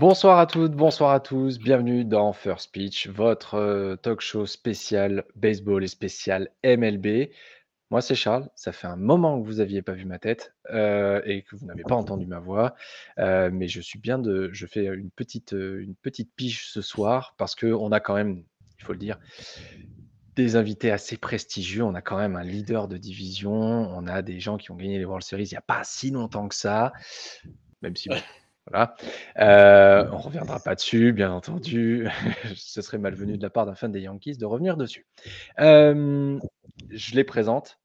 Bonsoir à toutes, bonsoir à tous, bienvenue dans First Pitch, votre euh, talk show spécial baseball et spécial MLB. Moi, c'est Charles. Ça fait un moment que vous n'aviez pas vu ma tête euh, et que vous n'avez pas entendu ma voix. Euh, mais je suis bien de. Je fais une petite, une petite pige ce soir parce qu'on a quand même, il faut le dire, des invités assez prestigieux. On a quand même un leader de division. On a des gens qui ont gagné les World Series il n'y a pas si longtemps que ça. Même si. Voilà. on ne reviendra pas dessus, bien entendu. Ce serait malvenu de la part d'un fan des Yankees de revenir dessus. je les présente.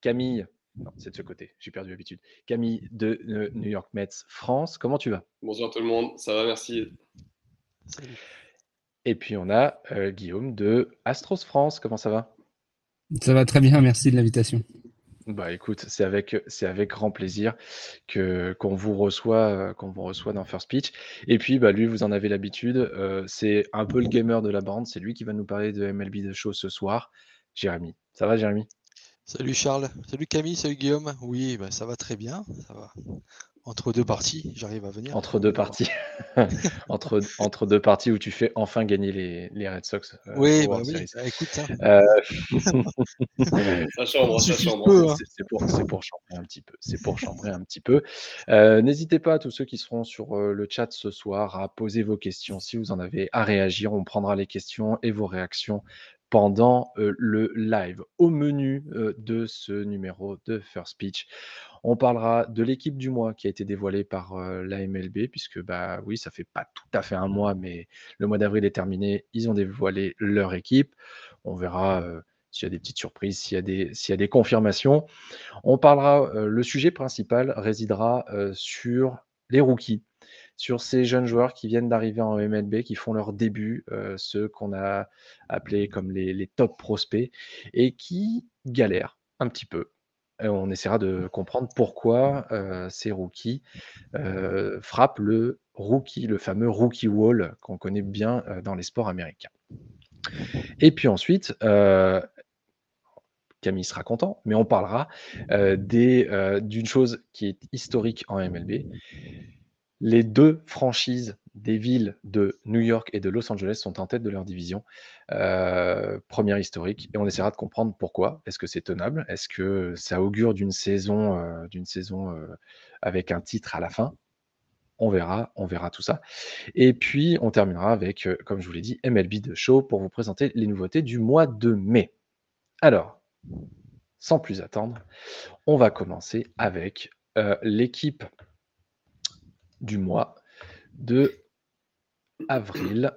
Camille, non, c'est de ce côté, j'ai perdu l'habitude. Camille de euh, New York Mets France, comment tu vas? Bonjour tout le monde, ça va, merci. Et puis on a euh, Guillaume de Astros France, comment ça va? Ça va très bien, merci de l'invitation. Bah écoute, c'est avec, c'est avec grand plaisir que qu'on vous reçoit, qu'on vous reçoit dans First Pitch. Et puis bah lui, vous en avez l'habitude, euh, c'est un peu le gamer de la bande. C'est lui qui va nous parler de MLB de show ce soir. Jérémy, ça va Jérémy? Salut Charles, salut Camille, salut Guillaume. Oui, bah, ça va très bien, ça va. Entre deux parties, j'arrive à venir. Entre deux parties. entre, entre deux parties où tu fais enfin gagner les, les Red Sox. Euh, oui, bah oui, bah, écoute ça. Hein. Euh... ça chambre, ça chambre. Hein. C'est pour, pour, chambrer un petit peu. C'est pour chambrer un petit peu. Euh, n'hésitez pas, tous ceux qui seront sur euh, le chat ce soir, à poser vos questions. Si vous en avez à réagir, on prendra les questions et vos réactions pendant le live. Au menu de ce numéro de First Speech, on parlera de l'équipe du mois qui a été dévoilée par la MLB, puisque bah oui, ça fait pas tout à fait un mois, mais le mois d'avril est terminé. Ils ont dévoilé leur équipe. On verra s'il y a des petites surprises, s'il y, a des, s'il y a des confirmations. On parlera, le sujet principal résidera sur les rookies sur ces jeunes joueurs qui viennent d'arriver en MLB, qui font leur début, euh, ceux qu'on a appelés comme les, top prospects, et qui galèrent un petit peu. On essaiera de comprendre pourquoi euh, ces rookies euh, frappent le rookie, le fameux rookie wall qu'on connaît bien dans les sports américains. Et puis ensuite, Camille sera content, mais on parlera d'une chose qui est historique en MLB, les deux franchises des villes de New York et de Los Angeles sont en tête de leur division. Euh, première historique. Et on essaiera de comprendre pourquoi. Est-ce que c'est tenable? Est-ce que ça augure d'une saison, euh, euh, avec un titre à la fin? On verra, on verra tout ça. Et puis, on terminera avec, comme je vous l'ai dit, MLB de Show pour vous présenter les nouveautés du mois de mai. Alors, sans plus attendre, on va commencer avec l'équipe du mois de avril.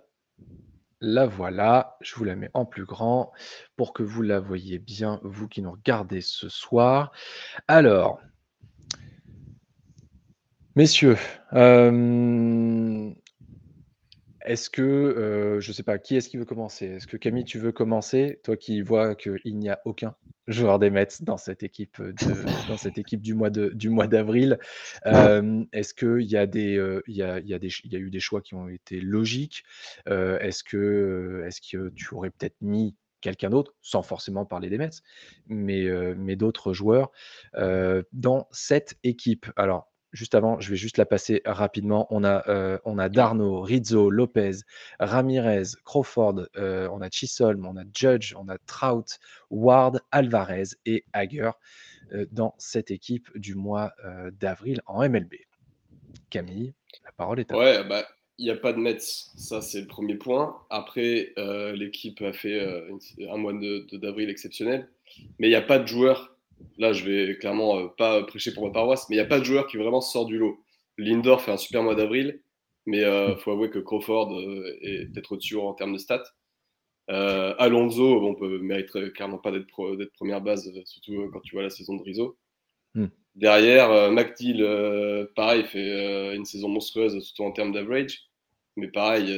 La voilà, je vous la mets en plus grand pour que vous la voyez bien, vous qui nous regardez ce soir. Alors, messieurs, euh, est-ce que, euh, je ne sais pas, qui est-ce qui veut commencer? Est-ce que Camille, tu veux commencer? Toi qui vois qu'il n'y a aucun joueur des Mets dans cette équipe, équipe du mois d'avril. Euh, est-ce qu'il y, a euh, y, a, y, a eu des choix qui ont été logiques? Est-ce que, est que tu aurais peut-être mis quelqu'un d'autre, sans forcément parler des Mets, mais, mais d'autres joueurs dans cette équipe? Alors, juste avant, je vais juste la passer rapidement. On a, euh, on a Darno, Rizzo, Lopez, Ramirez, Crawford, euh, on a Chisholm, on a Judge, on a Trout, Ward, Alvarez et Hager euh, dans cette équipe du mois d'avril en MLB. Camille, la parole est à Ouais, bah, il n'y a pas de Mets, ça c'est le premier point. Après, l'équipe a fait un mois d'avril exceptionnel, mais il n'y a pas de joueurs là, je vais clairement euh, pas prêcher pour ma paroisse, mais il n'y a pas de joueur qui vraiment sort du lot. Lindor fait un super mois d'avril, mais il euh, faut avouer que Crawford euh, est peut-être au-dessus en termes de stats. Alonso, on peut mériterait clairement pas d'être première base, surtout quand tu vois la saison de Rizzo. Hmm. Derrière, McDill, pareil, fait une saison monstrueuse, surtout en termes d'average. Mais pareil,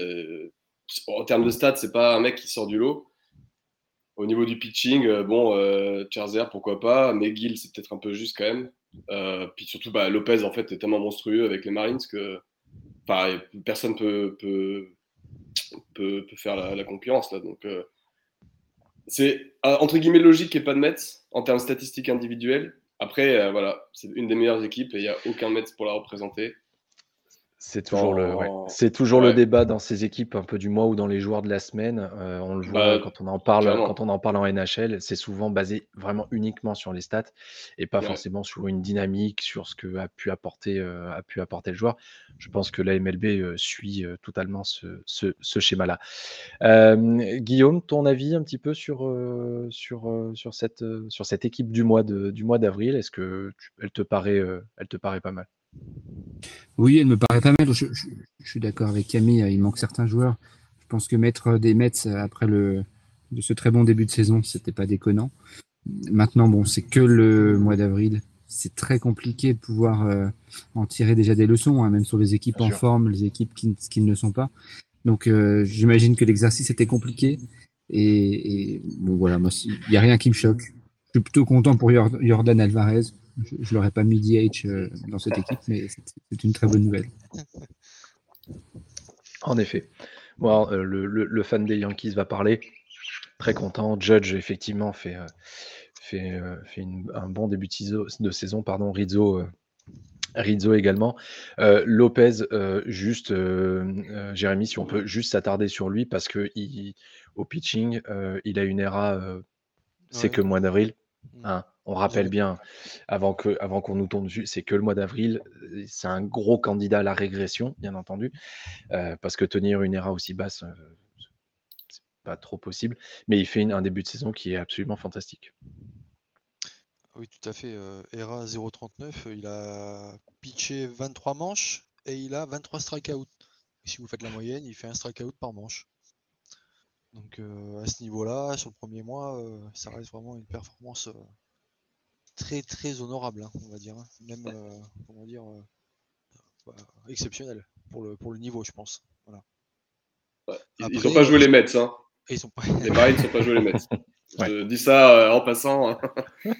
en termes de stats, c'est pas un mec qui sort du lot. Au niveau du pitching, euh, bon, euh, pourquoi pas. McGill, c'est peut-être un peu juste quand même. Euh, puis surtout, bah, Lopez, en fait, est tellement monstrueux avec les Marines que personne peut, peut, faire la, concurrence. Là, donc, euh, c'est entre guillemets logique ait pas de Mets en termes statistiques individuels. Après, voilà, c'est une des meilleures équipes et il n'y a aucun Mets pour la représenter. C'est toujours, le, ouais. Dans- c'est toujours le ouais. débat dans ces équipes un peu du mois ou dans les joueurs de la semaine. Euh, on le voit Bah, quand on en parle, clairement. quand on en parle en NHL, c'est souvent basé vraiment uniquement sur les stats et pas Ouais. forcément sur une dynamique, sur ce que a pu apporter, euh, a pu apporter le joueur. Je pense que la MLB euh, suit totalement ce, ce- ce schéma-là. Guillaume, ton avis un petit peu sur, sur, sur, cette, sur cette équipe du mois de- du mois d'avril Est-ce que tu- elle te paraît, elle te paraît pas mal? Oui, elle me paraît pas mal. Je, je- je suis d'accord avec Camille, il manque certains joueurs. Je pense que mettre des Mets après le, de ce très bon début de saison, c'était pas déconnant. Maintenant, bon, c'est que le mois d'avril. C'est très compliqué de pouvoir euh, en tirer déjà des leçons, hein, même sur les équipes Bien en sûr. forme, les équipes qui, qui ne le sont pas. Donc, euh, j'imagine que l'exercice était compliqué. Et, et bon, voilà, moi, il n'y a rien qui me choque. Je suis plutôt content pour Jor- Jordan Alvarez. Je ne l'aurais pas mis DH euh, dans cette équipe, mais c'est une très bonne nouvelle. En effet. Bon, euh, le, le- le fan des Yankees va parler. Très content. Judge, effectivement, fait, euh, fait, euh, fait une- un bon début de saison. Pardon. Rizzo, euh, Rizzo également. Euh, Lopez, euh, juste, euh, euh, Jérémy, si on peut juste s'attarder sur lui, parce que il- au pitching, euh, il a une ERA, euh, c'est Ouais. que mois d'avril. Mm. hein. On rappelle J'avais- bien, avant qu'on nous tourne dessus, c'est que le mois d'avril, euh, c'est un gros candidat à la régression, bien entendu, euh, parce que tenir une ERA aussi basse, euh, c'est pas trop possible. Mais il fait une- un début de saison qui est absolument fantastique. Oui, tout à fait. euh, ERA 0,39, euh, il a pitché 23 manches et il a 23 strikeouts. Si vous faites la moyenne, il fait un strikeout par manche. Donc euh, à ce niveau-là, sur le premier mois, euh, ça reste vraiment une performance euh, très très honorable, hein, on va dire. hein. Même, euh, comment dire, euh, bah, exceptionnelle pour le, pour le niveau, je pense. Voilà. Ils Après, n'ont pas joué euh, les Mets. Hein. Ils sont pas... Les Marines n'ont pas joué les Mets. Je dis ça euh, en passant. hein.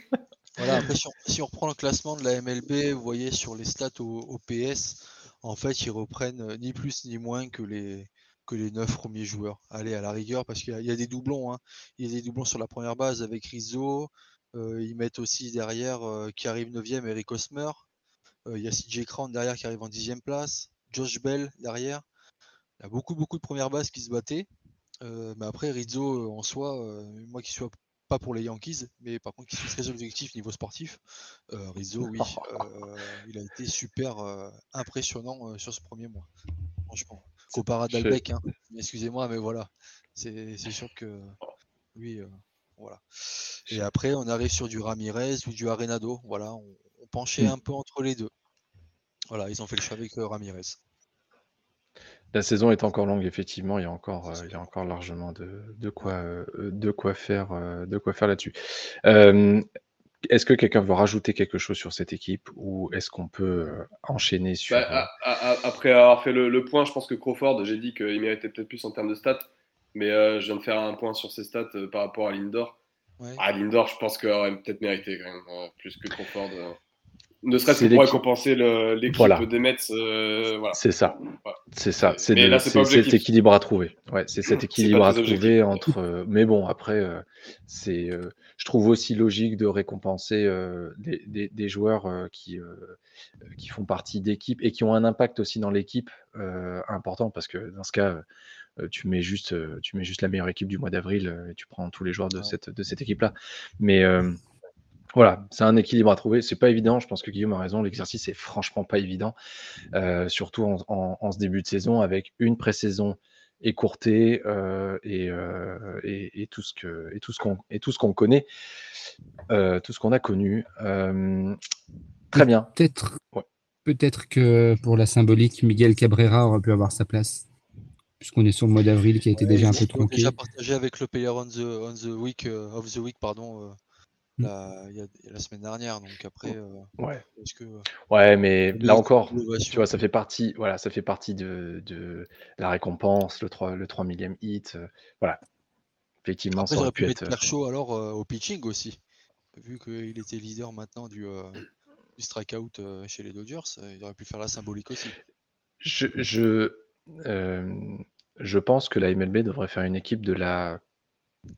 Voilà, après, si on, si on reprend le classement de la MLB, vous voyez sur les stats au, au PS, en fait, ils reprennent ni plus ni moins que les, que les 9 premiers joueurs. Allez, à la rigueur, parce qu'il y, a- il y a des doublons. hein. Il y a des doublons sur la première base avec Rizzo. Euh, ils mettent aussi derrière euh, qui arrive 9ème, Eric Osmer. Euh, il y a CJ Crown derrière qui arrive en 10ème place. Josh Bell derrière. Il y a beaucoup, beaucoup de premières bases qui se battaient. Mais après, Rizzo, en soi, moi qui suis pas pour les Yankees, mais par contre qui suis très objectif niveau sportif, euh, Rizzo, oui, euh, il a été super euh, impressionnant sur ce premier mois. Franchement. Comparé à Dalbec, hein. excusez-moi, mais voilà. C'est sûr que lui, euh, voilà. Et après, on arrive sur du Ramirez ou du Arenado. Voilà, on, on penchait Mm. un peu entre les deux. Voilà, ils ont fait le choix avec euh, Ramirez. La saison est encore longue, effectivement. Il y a encore, euh, il y a encore largement de, de quoi, euh, de quoi faire, euh, de quoi faire là-dessus. Euh, est-ce que quelqu'un veut rajouter quelque chose sur cette équipe ou est-ce qu'on peut enchaîner sur Bah, a- après avoir fait le, le point, je pense que Crawford, j'ai dit qu'il méritait peut-être plus en termes de stats. Mais euh, je viens de faire un point sur ses stats euh, par rapport à Lindor. Ouais. Ah, Lindor, je pense qu'il aurait peut-être mérité quand même, euh, plus que Crawford. euh. Ne serait-ce que pour récompenser l'équipe Voilà. des Mets. euh, voilà. C'est ça. C'est ça. C'est cet équilibre à trouver. Ouais, c'est cet équilibre à trouver entre. euh, mais bon, après, euh, c'est. euh, je trouve aussi logique de récompenser euh, des, des- des joueurs euh, qui, qui font partie d'équipes et qui ont un impact aussi dans l'équipe euh, important parce que dans ce cas. Tu mets juste, tu mets juste la meilleure équipe du mois d'avril et tu prends tous les joueurs de Ouais. cette, de cette équipe-là. Mais euh, voilà, c'est un équilibre à trouver. C'est pas évident. Je pense que Guillaume a raison. L'exercice est franchement pas évident, euh, surtout en, en- en ce début de saison avec une pré-saison écourtée euh, et, euh, et- et tout ce que et tout ce qu'on et tout ce qu'on connaît, euh, tout ce qu'on a connu. Euh, très bien. Peut-être Ouais. peut-être que pour la symbolique, Miguel Cabrera aurait pu avoir sa place, puisqu'on est sur le mois d'avril qui a été Ouais, déjà un peu tronqué. déjà partagé avec le player on the, on the week, euh, of the week, pardon, euh, Mm. la, il y a- la semaine dernière. Donc après, euh, Ouais. est-ce que Ouais, mais là encore, tu vois, ça fait partie, voilà, ça fait partie de, de la récompense, le 3, le 3 millième hit. euh, voilà. Effectivement, Après, ça aurait pu pu être. mettre Kershaw alors euh, au pitching aussi, vu qu'il était leader maintenant du, euh, du strikeout chez les Dodgers. il aurait pu faire la symbolique aussi. Je, je, euh, je pense que la MLB devrait faire une équipe de la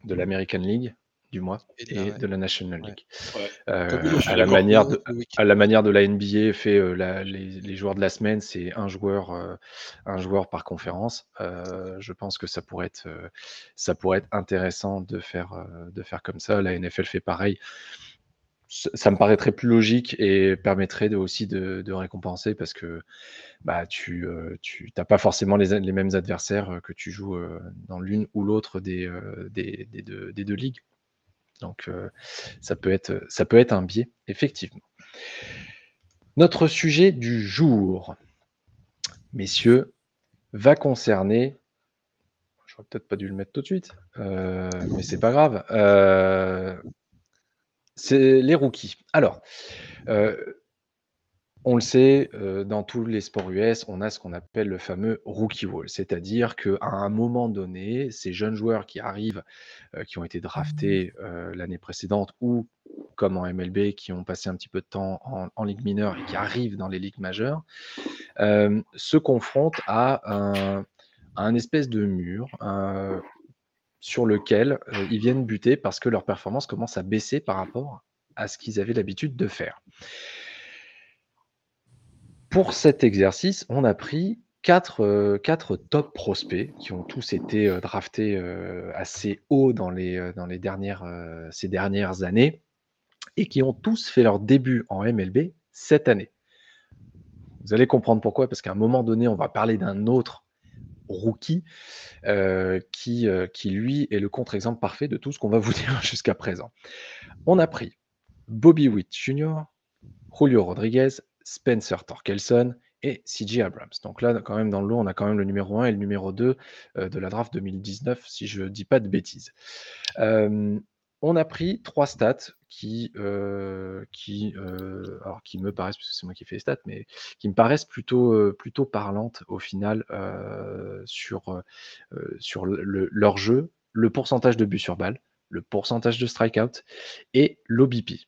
de l'American League, du moins, Et et là, ouais. de la National. League. Ouais. Euh, à la manière de à la manière de la NBA fait euh, la- les, les joueurs de la semaine, c'est un joueur, euh, un joueur par conférence. Euh, je pense que ça pourrait être, euh, ça pourrait être intéressant de faire, euh, de faire comme ça. La NFL fait pareil. Ça, me paraîtrait plus logique et permettrait aussi de, récompenser parce que bah, tu euh, tu t'as pas forcément les, mêmes adversaires euh, que tu joues euh, dans l'une ou l'autre des, euh, deux, ligues. Donc euh, ça peut être un biais effectivement. Notre sujet du jour, messieurs, va concerner. J'aurais peut-être pas dû le mettre tout de suite, euh, mais c'est pas grave. Euh, c'est les rookies. Alors, euh, on le sait, euh, dans tous les sports US, on a ce qu'on appelle le fameux rookie wall, c'est-à-dire qu'à un moment donné, ces jeunes joueurs qui arrivent, euh, qui ont été draftés euh, l'année précédente ou comme en MLB, qui ont passé un petit peu de temps en, en ligue mineure et qui arrivent dans les ligues majeures, se confrontent à un, à un espèce de mur sur lequel euh, ils viennent buter parce que leur performance commence à baisser par rapport à ce qu'ils avaient l'habitude de faire. Pour cet exercice, on a pris quatre, euh, top prospects qui ont tous été euh, draftés assez haut dans les, ces dernières années et qui ont tous fait leur début en MLB cette année. Vous allez comprendre pourquoi, parce qu'à un moment donné, on va parler d'un autre rookie euh, qui, euh, qui, lui, est le contre-exemple parfait de tout ce qu'on va vous dire jusqu'à présent. On a pris Bobby Witt Jr., Julio Rodriguez, Spencer Torkelson et CJ Abrams. Donc là, quand même, dans le lot, on a quand même le numéro 1 et le numéro 2 euh, de la draft 2019, si je ne dis pas de bêtises. On a pris trois stats qui, euh, euh, me paraissent, parce c'est moi qui fais les stats, mais qui me paraissent plutôt, euh, parlantes au final sur, sur le, le, leur jeu, le pourcentage de buts sur balle, le pourcentage de strikeout et l'OBP.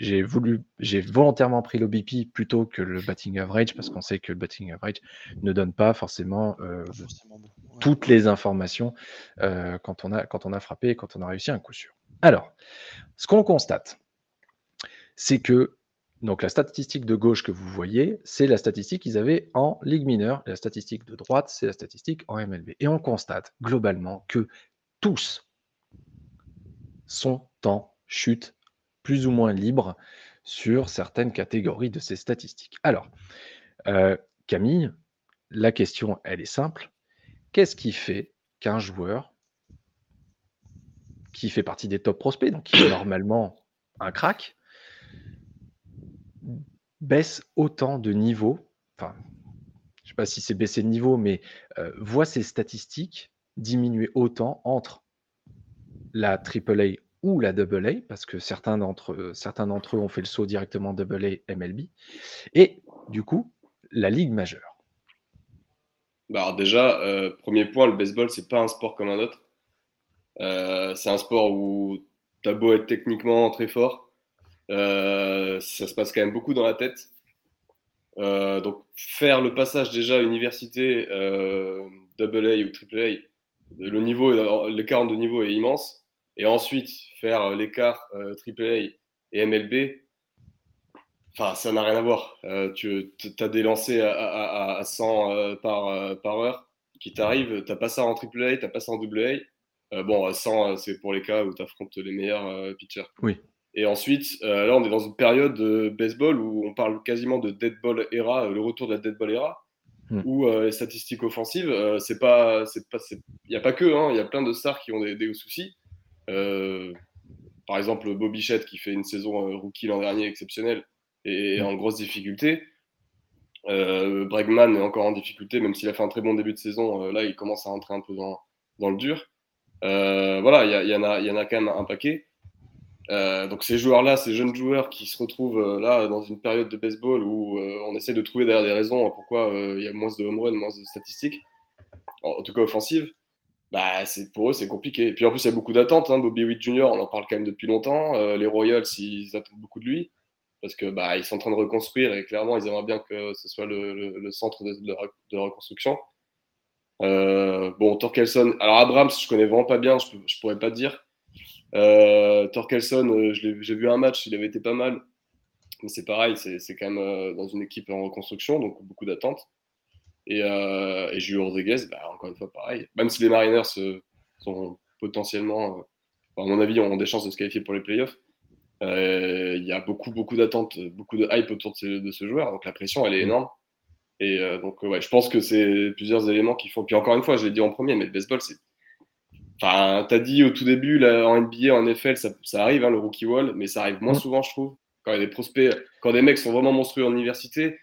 J'ai voulu, j'ai volontairement pris l'OBP plutôt que le batting average parce qu'on sait que le batting average ne donne pas forcément, euh, Pas forcément bon. Ouais. toutes les informations euh, quand, on a, quand on a frappé et quand on a réussi un coup sûr. Alors, ce qu'on constate, c'est que donc la statistique de gauche que vous voyez, c'est la statistique qu'ils avaient en Ligue mineure. La statistique de droite, c'est la statistique en MLB. Et on constate globalement que tous sont en chute plus ou moins libre sur certaines catégories de ces statistiques. Alors, euh, Camille, la question, elle est simple. Qu'est-ce qui fait qu'un joueur qui fait partie des top prospects, donc qui est normalement un crack, baisse autant de niveau, enfin, je ne sais pas si c'est baisser de niveau, mais euh, voit ses statistiques diminuer autant entre la AAA ou la AA, parce que certains d'entre eux, certains d'entre eux ont fait le saut directement AA MLB, et du coup, la Ligue majeure. Bah déjà, euh, premier point, le baseball, c'est pas un sport comme un autre. Euh, c'est un sport où t'as beau être techniquement très fort, euh, ça se passe quand même beaucoup dans la tête. Euh, donc faire le passage déjà université, euh, double A ou triple A, le niveau, l'écart de niveau est immense. Et ensuite faire l'écart euh, triple A et MLB, enfin ça n'a rien à voir. Euh, tu as des lancers à, à, à 100 euh, par, par heure qui t'arrivent, t'as pas ça en triple A, t'as pas ça en double A. Euh, bon, 100, c'est pour les cas où tu affrontes les meilleurs euh, pitchers. Oui. Et ensuite, euh, là, on est dans une période de baseball où on parle quasiment de dead ball era, le retour de la dead ball era, Hmm. où euh, les statistiques offensives, euh, c'est pas, c'est pas, il n'y a pas que, hein, il y a plein de stars qui ont des, des soucis. Euh, par exemple, Bobby Bichette qui fait une saison euh, rookie l'an dernier exceptionnelle et est en grosse difficulté. Euh, Bregman est encore en difficulté, même s'il a fait un très bon début de saison. euh, là, il commence à rentrer un peu dans, dans le dur. Euh, voilà, il y, y, en a, il y en a quand même un paquet. Donc ces joueurs-là, ces jeunes joueurs qui se retrouvent là dans une période de baseball où on essaie de trouver derrière des raisons pourquoi euh, il y a moins de home run, moins de statistiques, en, en tout cas offensives, bah, pour eux c'est compliqué. Et puis en plus il y a beaucoup d'attentes. Hein. Bobby Witt Jr. on en parle quand même depuis longtemps. Euh, les Royals ils attendent beaucoup de lui parce que bah, ils sont en train de reconstruire et clairement ils aimeraient bien que ce soit le, centre de, reconstruction. Euh, bon, Torkelson. Alors Abrams, je connais vraiment pas bien, je, pourrais pas dire. Euh, Torkelson, j'ai vu un match, il avait été pas mal. Mais c'est pareil, c'est quand même dans une équipe en reconstruction, donc beaucoup d'attentes. Et, euh, et Julio Rodriguez, bah, encore une fois, pareil. Même si les Mariners sont potentiellement, à mon avis, ont des chances de se qualifier pour les playoffs, il y a beaucoup, beaucoup d'attentes, beaucoup de hype autour de ce, joueur. Donc la pression, elle est énorme. Et donc, ouais, je pense que c'est plusieurs éléments qui font. Puis encore une fois, je l'ai dit en premier, mais le baseball, c'est Enfin, t'as dit au tout début, là, en NBA, en NFL, ça, ça arrive, hein, le rookie wall, mais ça arrive moins souvent, je trouve. Quand il y a des prospects, quand des mecs sont vraiment monstrueux en université,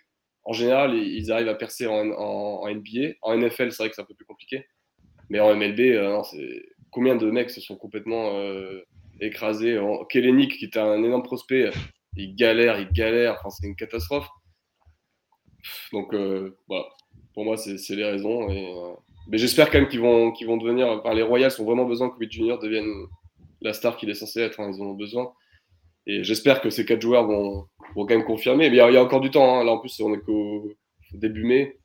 en général, ils arrivent à percer en, NBA. En NFL, c'est vrai que c'est un peu plus compliqué. Mais en MLB, euh, combien de mecs se sont complètement euh, écrasés en... Kellenic, qui était un énorme prospect, il galère, il galère. Enfin, c'est une catastrophe. Donc, euh. Pour moi, c'est les raisons. Mais j'espère quand même qu'ils vont, vont devenir. Enfin, les Royals ont vraiment besoin que Witt Junior devienne la star qu'il est censé être. Hein, ils en ont besoin. Et j'espère que ces quatre joueurs vont, vont, quand même confirmer. Mais il y, a, encore du temps. Hein. Là, en plus, on est qu'au début mai.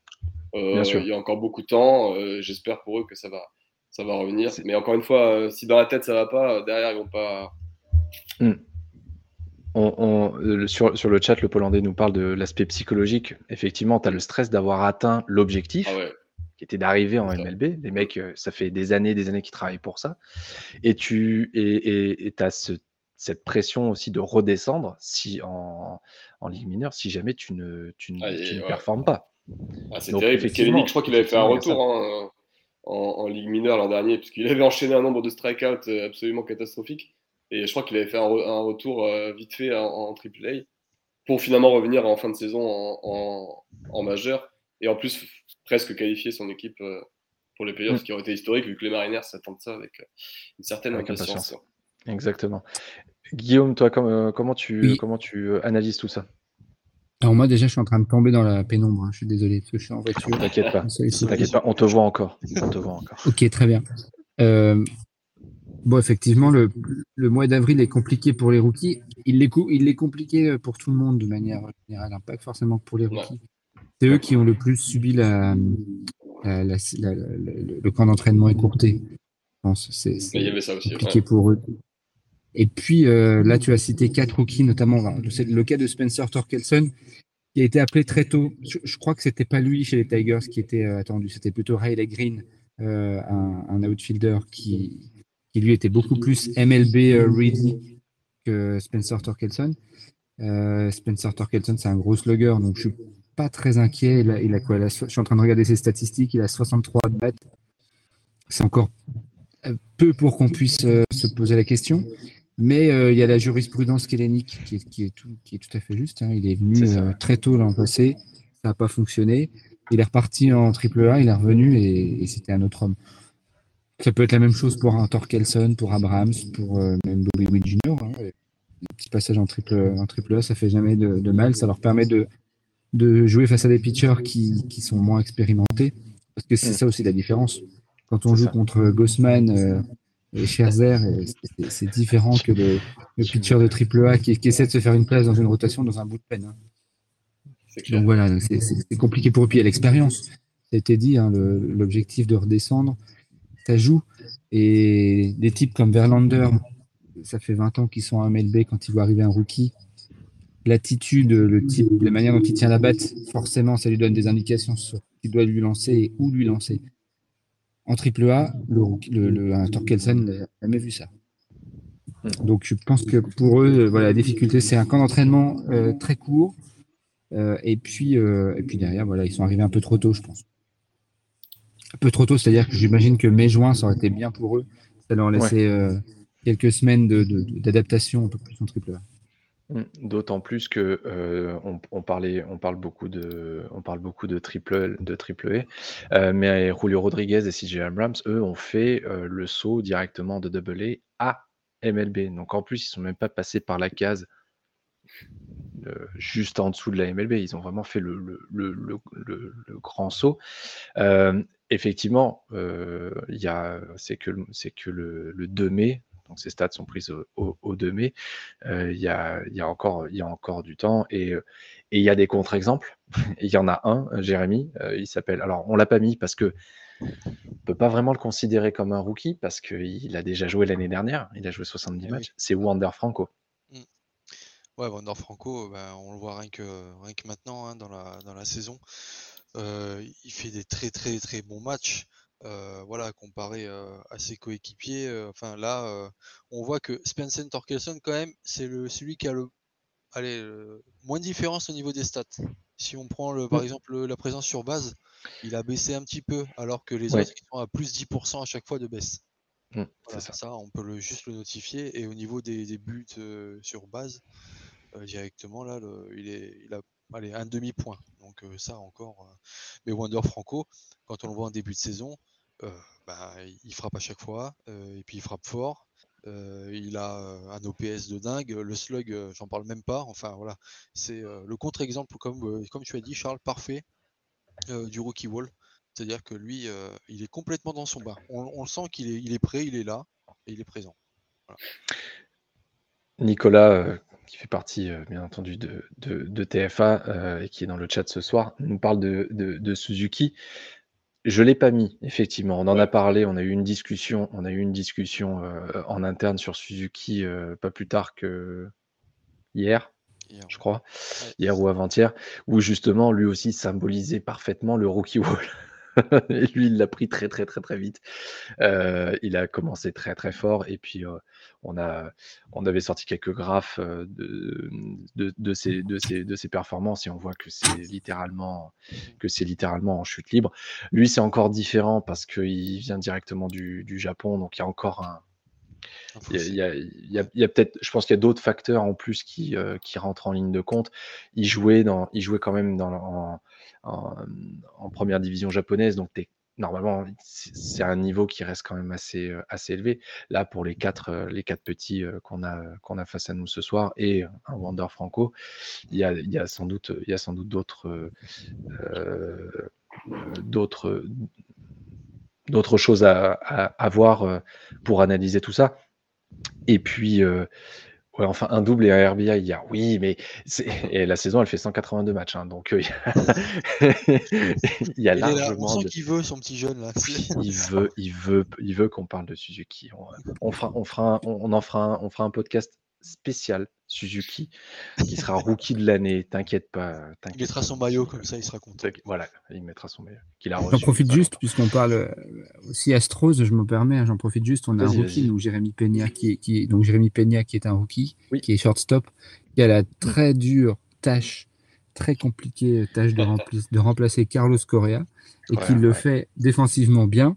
Euh, il y a encore beaucoup de temps. Euh, j'espère pour eux que ça va, ça va revenir. Mais encore une fois, euh, si dans la tête ça va pas, derrière ils vont pas. Hmm. On, sur, sur, le chat, le Pollandais nous parle de l'aspect psychologique. Effectivement, tu as le stress d'avoir atteint l'objectif. Ah ouais qui était d'arriver en MLB. Les mecs, euh, ça fait des années, des années qu'ils travaillent pour ça. Et tu et, as cette pression aussi de redescendre si en, en ligue mineure, si jamais tu ne, tu ne, ah, performes pas. Ah, c'est terrible. je crois qu'il avait fait un retour hein, en, en, ligue mineure l'an dernier, puisqu'il avait enchaîné un nombre de strikeouts euh, absolument catastrophiques. Et je crois qu'il avait fait un, retour euh, vite fait en, en AAA pour finalement revenir en fin de saison en, en majeur. Et en plus, presque qualifier son équipe euh, pour les playoffs, mm. qui aurait été historique, vu que les Mariners s'attendent ça avec euh, une certaine impatience. Exactement. Guillaume, toi, euh, comment, tu, comment tu analyses tout ça? Alors moi déjà je suis en train de tomber dans la pénombre, hein. je suis désolé parce que je suis en voiture. T'inquiète pas, t'inquiète pas, on te voit encore. On te voit encore. ok, très bien. bon effectivement le, le mois d'avril est compliqué pour les rookies. Il est, il est compliqué pour tout le monde de manière générale, hein. pas forcément pour les rookies c'est eux qui ont le plus subi la, le camp d'entraînement écourté. Je pense c'est compliqué pour eux. Et puis euh, là, tu as cité quatre rookies, notamment le, cas de Spencer Torkelson, qui a été appelé très tôt. Je, crois que c'était pas lui chez les Tigers qui était euh, attendu, c'était plutôt Riley Green, euh, un, outfielder qui, lui était beaucoup plus MLB ready que Spencer Torkelson. Spencer Torkelson, c'est un gros slugger, donc je suis pas très inquiet. Il a, quoi? Je suis en train de regarder ses statistiques. Il a 63 battes. C'est encore peu pour qu'on puisse se poser la question. Mais euh, il y a la jurisprudence kélénique qui est, qui est, tout, qui est tout à fait juste. Hein. Il est venu euh, très tôt l'an passé. Ça n'a pas fonctionné. Il est reparti en triple A. Il est revenu et, c'était un autre homme. Ça peut être la même chose pour un Torkelson, pour Abrams, pour même Bobby Witt Jr. Hein. Un petit passage en triple, en triple A, ça fait jamais de, de mal. Ça leur permet de, de jouer face à des pitchers qui, qui sont moins expérimentés. Parce que c'est mm. ça aussi la différence. Quand on joue contre Gossman euh, et Scherzer, c'est différent que le, le pitcher de AAA qui, qui, essaie de se faire une place dans une rotation dans un bout de peine. Hein. Donc voilà, c'est compliqué pour eux. Puis il y a l'expérience. Ça a été dit, hein, l'objectif de redescendre, ça joue. Et des types comme Verlander, ça fait 20 ans qu'ils sont à MLB quand il voit arriver un rookie l'attitude, le type, la manière dont il tient la batte, forcément, ça lui donne des indications sur ce qu'il doit lui lancer et où lui lancer. En triple A, le, le, un n'a jamais vu ça. Donc je pense que pour eux, voilà, la difficulté, c'est un camp d'entraînement euh, très court. Euh, et, puis, euh, et puis derrière, voilà, ils sont arrivés un peu trop tôt, je pense. Un peu trop tôt, c'est-à-dire que j'imagine que mai-juin, ça aurait été bien pour eux. Ça leur laissait quelques semaines d'adaptation de, un peu plus en triple A. Mmh, d'autant plus que euh, on, parle beaucoup de, triple, A, euh, mais Julio Rodriguez et CJ Abrams, eux, ont fait euh, le saut directement de double A à MLB. Donc en plus, ils sont même pas passés par la case juste en dessous de la MLB. Ils ont vraiment fait le, grand saut. effectivement, c'est que le, 2 mai, donc ces stats sont prises au, 2 mai. Euh, il y, a, encore, y a encore du temps et il y a des contre-exemples. Il y en a un, Jérémy, euh, il s'appelle. Alors, on l'a pas mis parce que on peut pas vraiment le considérer comme un rookie parce qu'il a déjà joué l'année dernière. Il a joué 70 Eh matchs. C'est Wander Franco. Ouais, Wander Franco, ben, on le voit rien que, rien que maintenant hein, dans, la, dans la saison. Euh, il fait des très très très bons matchs. Euh, voilà, comparé euh, à ses coéquipiers. euh, enfin là, on voit que Spencer Torkelson, quand même, c'est le celui qui a le allez, moins de différence au niveau des stats. Si on prend le, par exemple le- la présence sur base, il a baissé un petit peu, alors que les Ouais. autres sont à plus 10% à chaque fois de baisse. Mm, Voilà, c'est ça. ça, on peut le, juste le notifier. Et au niveau des, des buts sur base, directement, là, il, est, il a allez, un demi-point. Donc euh, ça encore. euh, Mais Wander Franco, quand on le voit en début de saison, bah, il frappe à chaque fois, euh, et puis il frappe fort. Euh, il a euh, un OPS de dingue. Le slug, euh, j'en parle même pas. Enfin voilà, c'est euh, le contre-exemple, comme, euh, tu as dit, Charles, parfait euh, du rookie wall. C'est-à-dire que lui, euh, il est complètement dans son bain. On, on le sent qu'il est, prêt, il est là, et il est présent. Nicolas, euh, qui fait partie, euh, bien entendu, de, TFA euh, et qui est dans le chat ce soir, nous parle de Suzuki. Je l'ai pas mis, effectivement. On en a parlé, on a eu une discussion, on a eu une discussion euh, en interne sur Suzuki euh, pas plus tard que hier, Hier, je ouais. crois, Ouais. hier ou avant-hier, où justement lui aussi symbolisait parfaitement le rookie wall. et lui, il l'a pris très très très très vite. Euh, il a commencé très très fort et puis euh, on, a, on avait sorti quelques graphes euh, de, de, performances et on voit que c'est littéralement que c'est littéralement en chute libre. Lui, c'est encore différent parce qu'il vient directement du, du Japon, donc il y a encore un, il y a, fossé. il y a- il y a- il y a peut-être, je pense qu'il y a d'autres facteurs en plus qui, euh, qui rentrent en ligne de compte. Il jouait, dans, il jouait quand même dans, en, en, en première division japonaise, donc t'es- normalement, c'est un niveau qui reste quand même assez, assez élevé. Là, pour les quatre, les quatre petits qu'on a, qu'on a face à nous ce soir et un Wander Franco, il y a, il y a sans doute, il y a sans doute d'autres, d'autres, d'autres choses à, à, voir pour analyser tout ça. Et puis, ouais, enfin, un double et un RBI hier. Oui, mais c'est- et la saison, elle fait 182 matchs. hein, donc, euh, il y a Il est là, on largement. sent de- qu'il veut son petit jeune là. Il veut, il veut, il veut qu'on parle de Suzuki. On, on fera, on fera, un- on, on en fera, un, on fera un podcast spécial Suzuki qui sera rookie de l'année. T'inquiète pas. Il mettra son maillot comme ça, il sera content. Voilà, il mettra son maillot. Qu'il a J'en reçu. profite a pas juste, puisqu'on parle euh, aussi Astros, je me permets, hein, j'en profite juste, on a un rookie, nous, Jérémy Peña, qui est, qui est- donc Jérémy Peña, qui est un rookie, Oui. qui est shortstop, qui a la très dure tâche, très compliquée tâche de, rempli- de remplacer Carlos Correa, et Ouais, qui le fait défensivement bien,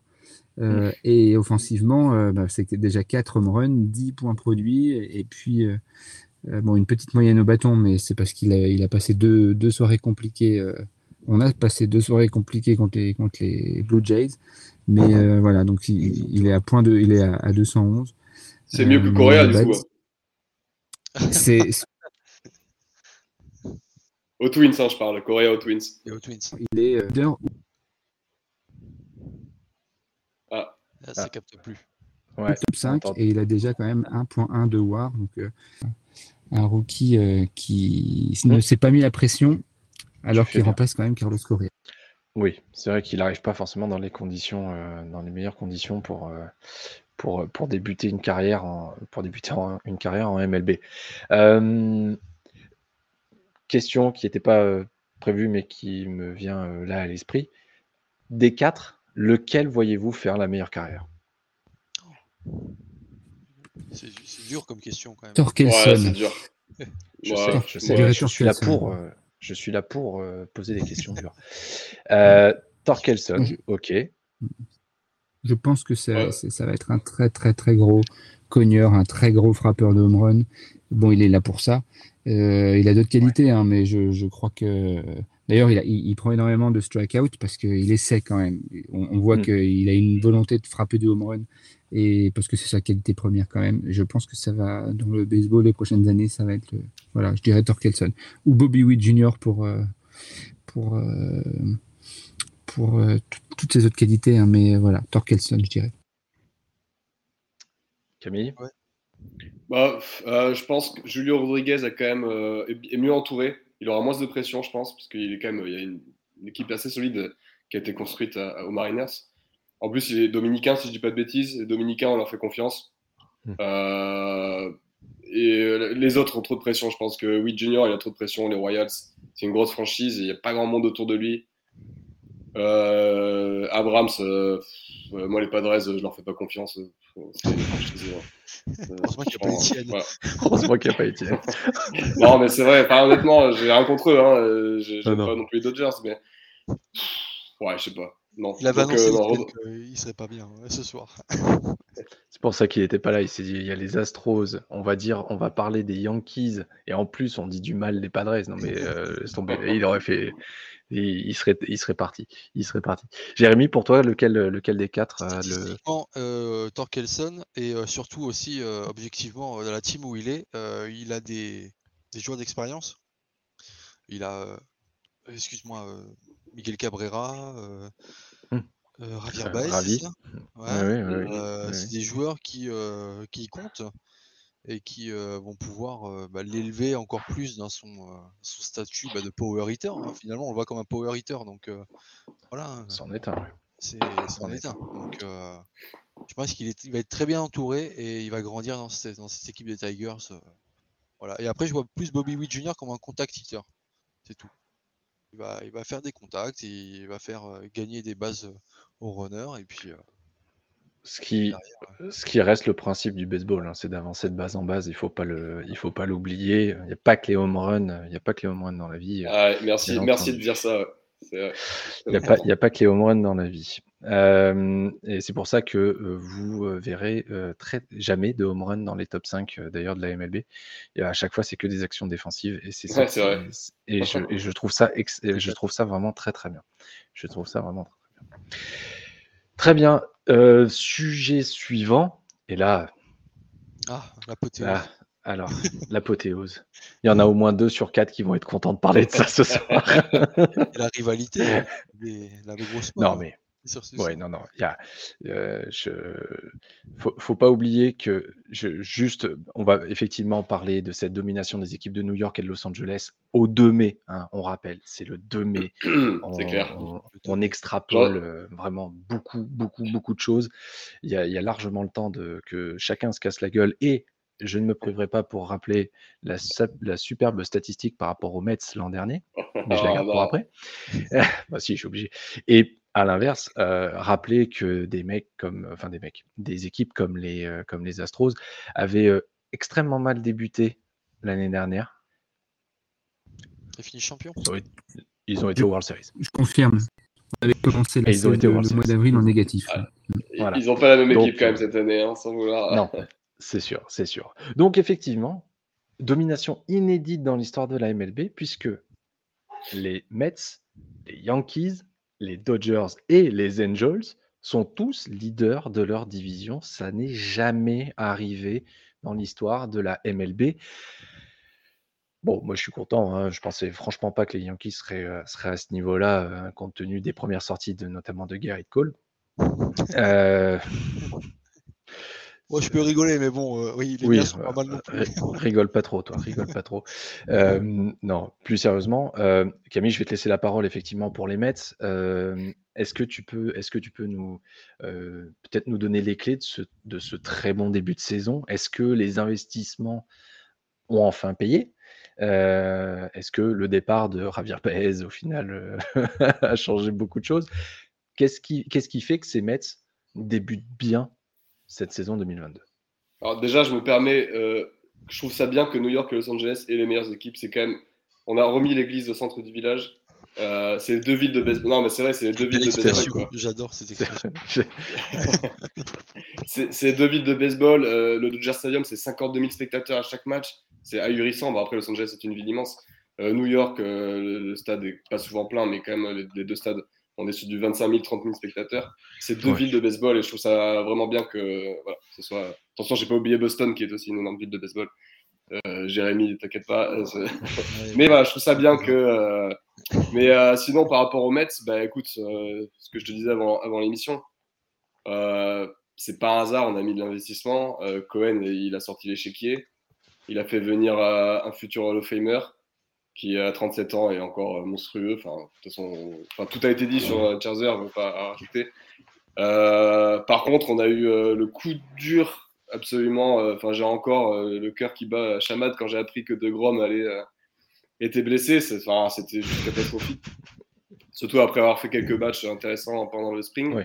euh, et offensivement, euh, bah, c'est déjà 4 home runs, 10 points produits, et, et puis, euh, euh, bon, une petite moyenne au bâton, mais c'est parce qu'il a, il a passé deux, deux soirées compliquées. euh, on a passé deux soirées compliquées contre les, contre les Blue Jays, mais euh, voilà, donc il, il est à point de, il est à, à 211. C'est mieux que Correa, du coup. hein. C'est, Aux Twins, hein, je parle. Correa aux Twins. Et aux Twins. il est leader Ah, Là, ça Ah. capte plus. Ouais, top 5 entend- et il a déjà quand même 1.1 de WAR, donc euh, un rookie euh, qui ne s'est pas mis la pression alors qu'il remplace quand même Carlos Correa. Oui, c'est vrai qu'il n'arrive pas forcément dans les conditions, euh, dans les meilleures conditions pour, euh, pour, pour débuter une carrière en, pour débuter en- une carrière en MLB. Euh, question qui n'était pas euh, prévue mais qui me vient euh, là à l'esprit. Des quatre, lequel voyez-vous faire la meilleure carrière? C'est dur comme question quand même. ouais, Torkelson. c'est dur. Je Ouais, sais, je sais, dirais je suis là Torkelson. pour, euh, je suis là pour euh, poser des questions dures. Euh, Torkelson, Je- ok. Je pense que ça, Ouais. c'est- ça va être un très très très gros cogneur, un très gros frappeur de home run. Bon, il est là pour ça. Euh, il a d'autres qualités, hein, mais je, je crois que. D'ailleurs, il, a- il, il prend énormément de strikeout parce qu'il essaie quand même. On, on voit Mm. qu'il a une volonté de frapper du home run et parce que c'est sa qualité première quand même. Je pense que ça va dans le baseball les prochaines années, ça va être euh, voilà, je dirais Torkelson ou Bobby Witt Jr. pour euh, pour euh, pour euh, tout- toutes ses autres qualités, hein, mais voilà, Torkelson, je dirais. Camille? Bah, pff, euh, je pense que Julio Rodriguez a quand même, euh, est mieux entouré. Il aura moins de pression, je pense, parce qu'il est quand même, il y a une, une équipe assez solide qui a été construite à- aux Mariners. En plus, il est dominicain, si je dis pas de bêtises. Les dominicains, on leur fait confiance. Hmm. Euh, et les autres ont trop de pression. Je pense que Witt Junior, il a trop de pression. Les Royals, c'est une grosse franchise. Il n'y a pas grand monde autour de lui. Euh, Abrams, euh, euh, moi les Padres, je leur fais pas confiance. Heureusement qu'il n'y a pas Etienne. Heureusement qu'il n'y a pas Etienne. non, mais c'est vrai. Enfin, honnêtement, j'ai rien contre eux. Hein. J'aime ah pas non plus les Dodgers, mais ouais, je sais pas. Non. Il avait annoncé euh, qu'il serait pas bien ce soir. C'est pour ça qu'il n'était pas là. Il s'est dit il y a les Astros, on va dire, on va parler des Yankees, et en plus on dit du mal des Padres. Non mais euh, il aurait fait, il, serait, il serait parti. Il serait parti. Jérémy, pour toi, lequel, lequel des quatre le... euh, Torkelson et euh, surtout aussi objectivement dans la team où il est, il a des, des joueurs d'expérience. Il a, excuse-moi, Miguel Cabrera, euh, euh, Javier Baez. c'est des joueurs qui, euh, qui comptent et qui vont pouvoir bah, l'élever encore plus dans son, son statut bah, de power hitter. Hein. Finalement, on le voit comme un power hitter. Donc voilà. C'en est un. C'est c'en est un. Donc je pense qu'il va être très bien entouré et il va grandir dans cette, dans cette équipe des Tigers. voilà. Et après, je vois plus Bobby Witt Jr. comme un contact hitter. C'est tout. Il va, faire des contacts, il va faire gagner des bases au runner et puis. ce qui, ce qui reste le principe du baseball, hein, c'est d'avancer de base en base. Il faut pas le, il faut pas l'oublier. Il n'y a pas que les home runs. Il n'y a pas que les home runs dans la vie. Ah, merci, merci de dire ça. Il n'y a, pas, a pas que les home runs dans la vie. Euh, et c'est pour ça que euh, vous euh, verrez très, jamais de home run dans les top 5 d'ailleurs de la MLB. Et à chaque fois, c'est que des actions défensives. Et c'est ça. Et, je, trouve ça je trouve ça vraiment très très bien. Je trouve ça vraiment très bien. Très bien. sujet suivant. Et là. Ah, l'apothéose. Alors, l'apothéose. Il y en a au moins deux sur quatre qui vont être contents de parler de ça ce soir. la rivalité, la grosse Non, mais oui, non, non. Il y a, euh, je, faut, faut, pas oublier que je, juste, on va effectivement parler de cette domination des équipes de New York et de Los Angeles au 2 mai. Hein, on rappelle, c'est le 2 mai. c'est clair. On, extrapole euh, vraiment beaucoup, beaucoup, beaucoup de choses. Il y a, il y a largement le temps de que chacun se casse la gueule et je ne me priverai pas pour rappeler la, la, superbe statistique par rapport aux Mets l'an dernier, mais je la garde pour après. bah, si, je suis obligé. Et à l'inverse, euh, rappeler que des mecs comme, enfin des mecs, des équipes comme les, euh, comme les Astros avaient euh, extrêmement mal débuté l'année dernière. Ils fini champion. Ils ont, été, au World Series. Je confirme. On avait commencé la ils ont été le, mois d'avril en négatif. Ah, ils n'ont pas la même équipe quand même cette année, hein, sans vouloir. Non, c'est sûr, c'est sûr. Donc effectivement, domination inédite dans l'histoire de la MLB, puisque les Mets, les Yankees, les Dodgers et les Angels sont tous leaders de leur division. Ça n'est jamais arrivé dans l'histoire de la MLB. Bon, moi je suis content. Hein. Je pensais franchement pas que les Yankees seraient, euh, à ce niveau-là, euh, compte tenu des premières sorties de notamment de Garrett Cole. Euh, moi, je peux rigoler, mais bon, euh, oui, les sont pas mal non plus. rigole pas trop, toi, rigole pas trop. Euh, non, plus sérieusement, euh, Camille, je vais te laisser la parole effectivement pour les Mets. est-ce que tu peux, est-ce que tu peux nous, peut-être nous donner les clés de ce, de ce très bon début de saison? Est-ce que les investissements ont enfin payé? Est-ce que le départ de Javier Paez, au final, a changé beaucoup de choses? Qu'est-ce qui, qu'est-ce qui fait que ces Mets débutent bien? Cette saison 2022 Alors déjà, je me permets, euh, je trouve ça bien que New York et Los Angeles aient les meilleures équipes. C'est quand même, on a remis l'église au centre du village. Euh, c'est deux villes de baseball. Non, mais c'est vrai, c'est deux villes de baseball. J'adore cette expression. c'est deux villes de baseball. Euh, le Dodger Stadium, c'est 52 000 spectateurs à chaque match. C'est ahurissant. Bon, après, Los Angeles, c'est une ville immense. New York, le stade est pas souvent plein, mais quand même, les deux stades on est sur du 25 000, 30 000 spectateurs. C'est deux villes de baseball et je trouve ça vraiment bien que voilà, ce soit. Attention, j'ai pas oublié Boston qui est aussi une énorme ville de baseball. Euh, Jérémy, t'inquiète pas. Euh, mais voilà, je trouve ça bien que. Euh, mais euh, sinon, par rapport aux Mets, bah écoute, ce que je te disais avant, avant l'émission, c'est pas un hasard, on a mis de l'investissement. Cohen, il a sorti l'échiquier. Il a fait venir un futur Hall of Famer qui a 37 ans et encore euh, monstrueux. Enfin, de toute façon, tout a été dit sur euh, Scherzer, on va pas rajouter. par contre, on a eu le coup dur, absolument. Enfin, j'ai encore le cœur qui bat à Chamad quand j'ai appris que De Grom allait était blessé. C'était juste catastrophique. Surtout après avoir fait quelques matchs intéressants pendant le spring. Oui,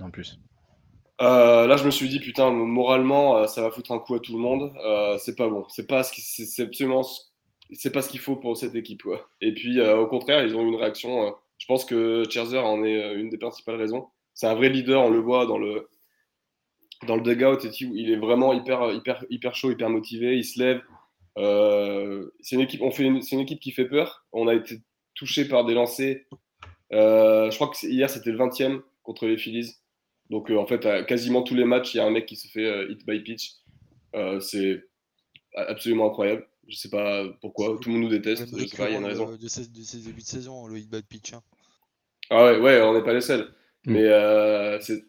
en plus. Euh, là, je me suis dit, putain, moralement, euh, ça va foutre un coup à tout le monde. Euh, c'est pas bon. C'est pas ce qui, c'est absolument, c'est pas ce qu'il faut pour cette équipe. Et puis, au contraire, ils ont eu une réaction. je pense que Scherzer en est une des principales raisons. C'est un vrai leader, on le voit dans le dans le dugout. Il est vraiment hyper, hyper, hyper chaud, hyper motivé. Il se lève. c'est une équipe. On fait, une équipe qui fait peur. On a été touché par des lancers euh, je crois que hier, c'était le 20e contre les Phillies. Donc, euh, en fait, à quasiment tous les matchs, il y a un mec qui se fait euh, hit by pitch. c'est absolument incroyable. Je sais pas pourquoi, tout le monde nous déteste. Je sais pas, il y a une raison. De ces, débuts de saison, le hit by pitch. Hein. Ah ouais, ouais, on n'est pas les seuls. Mm. Mais c'est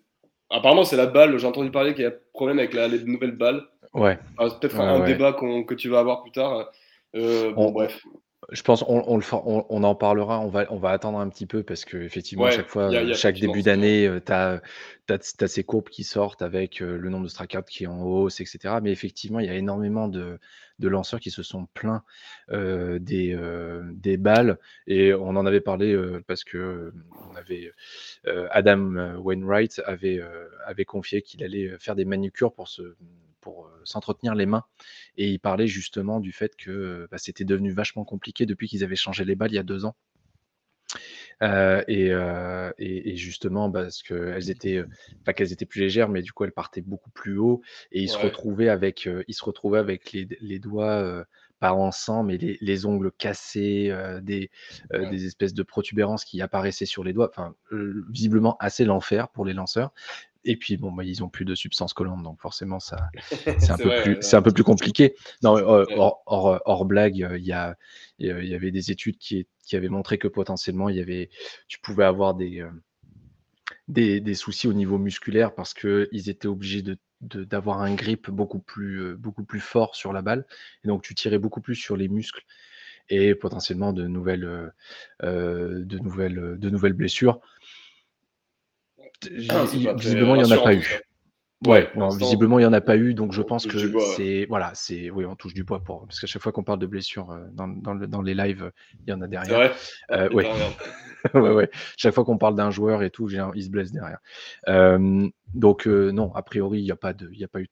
apparemment, c'est la balle. J'ai entendu parler qu'il y a problème avec la, les nouvelles balles. Ouais. Peut-être un débat que tu vas avoir plus tard. bon, bref. Je pense on, on, le on, en parlera, on va, on va attendre un petit peu parce que effectivement, chaque fois, chaque début d'année, tu as, as, ces courbes qui sortent avec le nombre de strikeouts qui est en hausse, etc. Mais effectivement, il y a énormément de, de lanceurs qui se sont plaints des, des balles. Et on en avait parlé parce que on avait, Adam Wainwright avait, avait confié qu'il allait faire des manucures pour se pour s'entretenir les mains. Et il parlait justement du fait que bah, c'était devenu vachement compliqué depuis qu'ils avaient changé les balles il y a deux ans. et, justement parce qu'elles étaient pas qu'elles étaient plus légères mais du coup elles partaient beaucoup plus haut. Et ils se retrouvaient avec ils se retrouvaient avec les, les doigts pas ensemble mais les, les ongles cassés des, des espèces de protubérances qui apparaissaient sur les doigts. Enfin visiblement assez l'enfer pour les lanceurs et puis, bon, bah, ils ont plus de substance collante, donc forcément, ça, c'est un, peu plus, c'est un peu plus compliqué. Non, hors, hors, blague, il y, a, il y avait des études qui, qui avaient montré que potentiellement, il y avait, tu pouvais avoir des, des, des, soucis au niveau musculaire parce qu'ils étaient obligés de, d'avoir un grip beaucoup plus, beaucoup plus fort sur la balle. Et donc, tu tirais beaucoup plus sur les muscles et potentiellement de nouvelles, de nouvelles, de nouvelles blessures. Ah, visiblement, il n'y en a pas eu. Ouais, visiblement, il n'y en a pas eu, donc je pense que c'est. Voilà, c'est. Oui, on touche du bois pour. Parce qu'à chaque fois qu'on parle de blessures euh, dans, les lives, il y en a derrière. Euh, ouais. ouais, ouais. Chaque fois qu'on parle d'un joueur et tout, il se blesse derrière. Euh, donc, non, a priori, il n'y a, pas de, a pas eu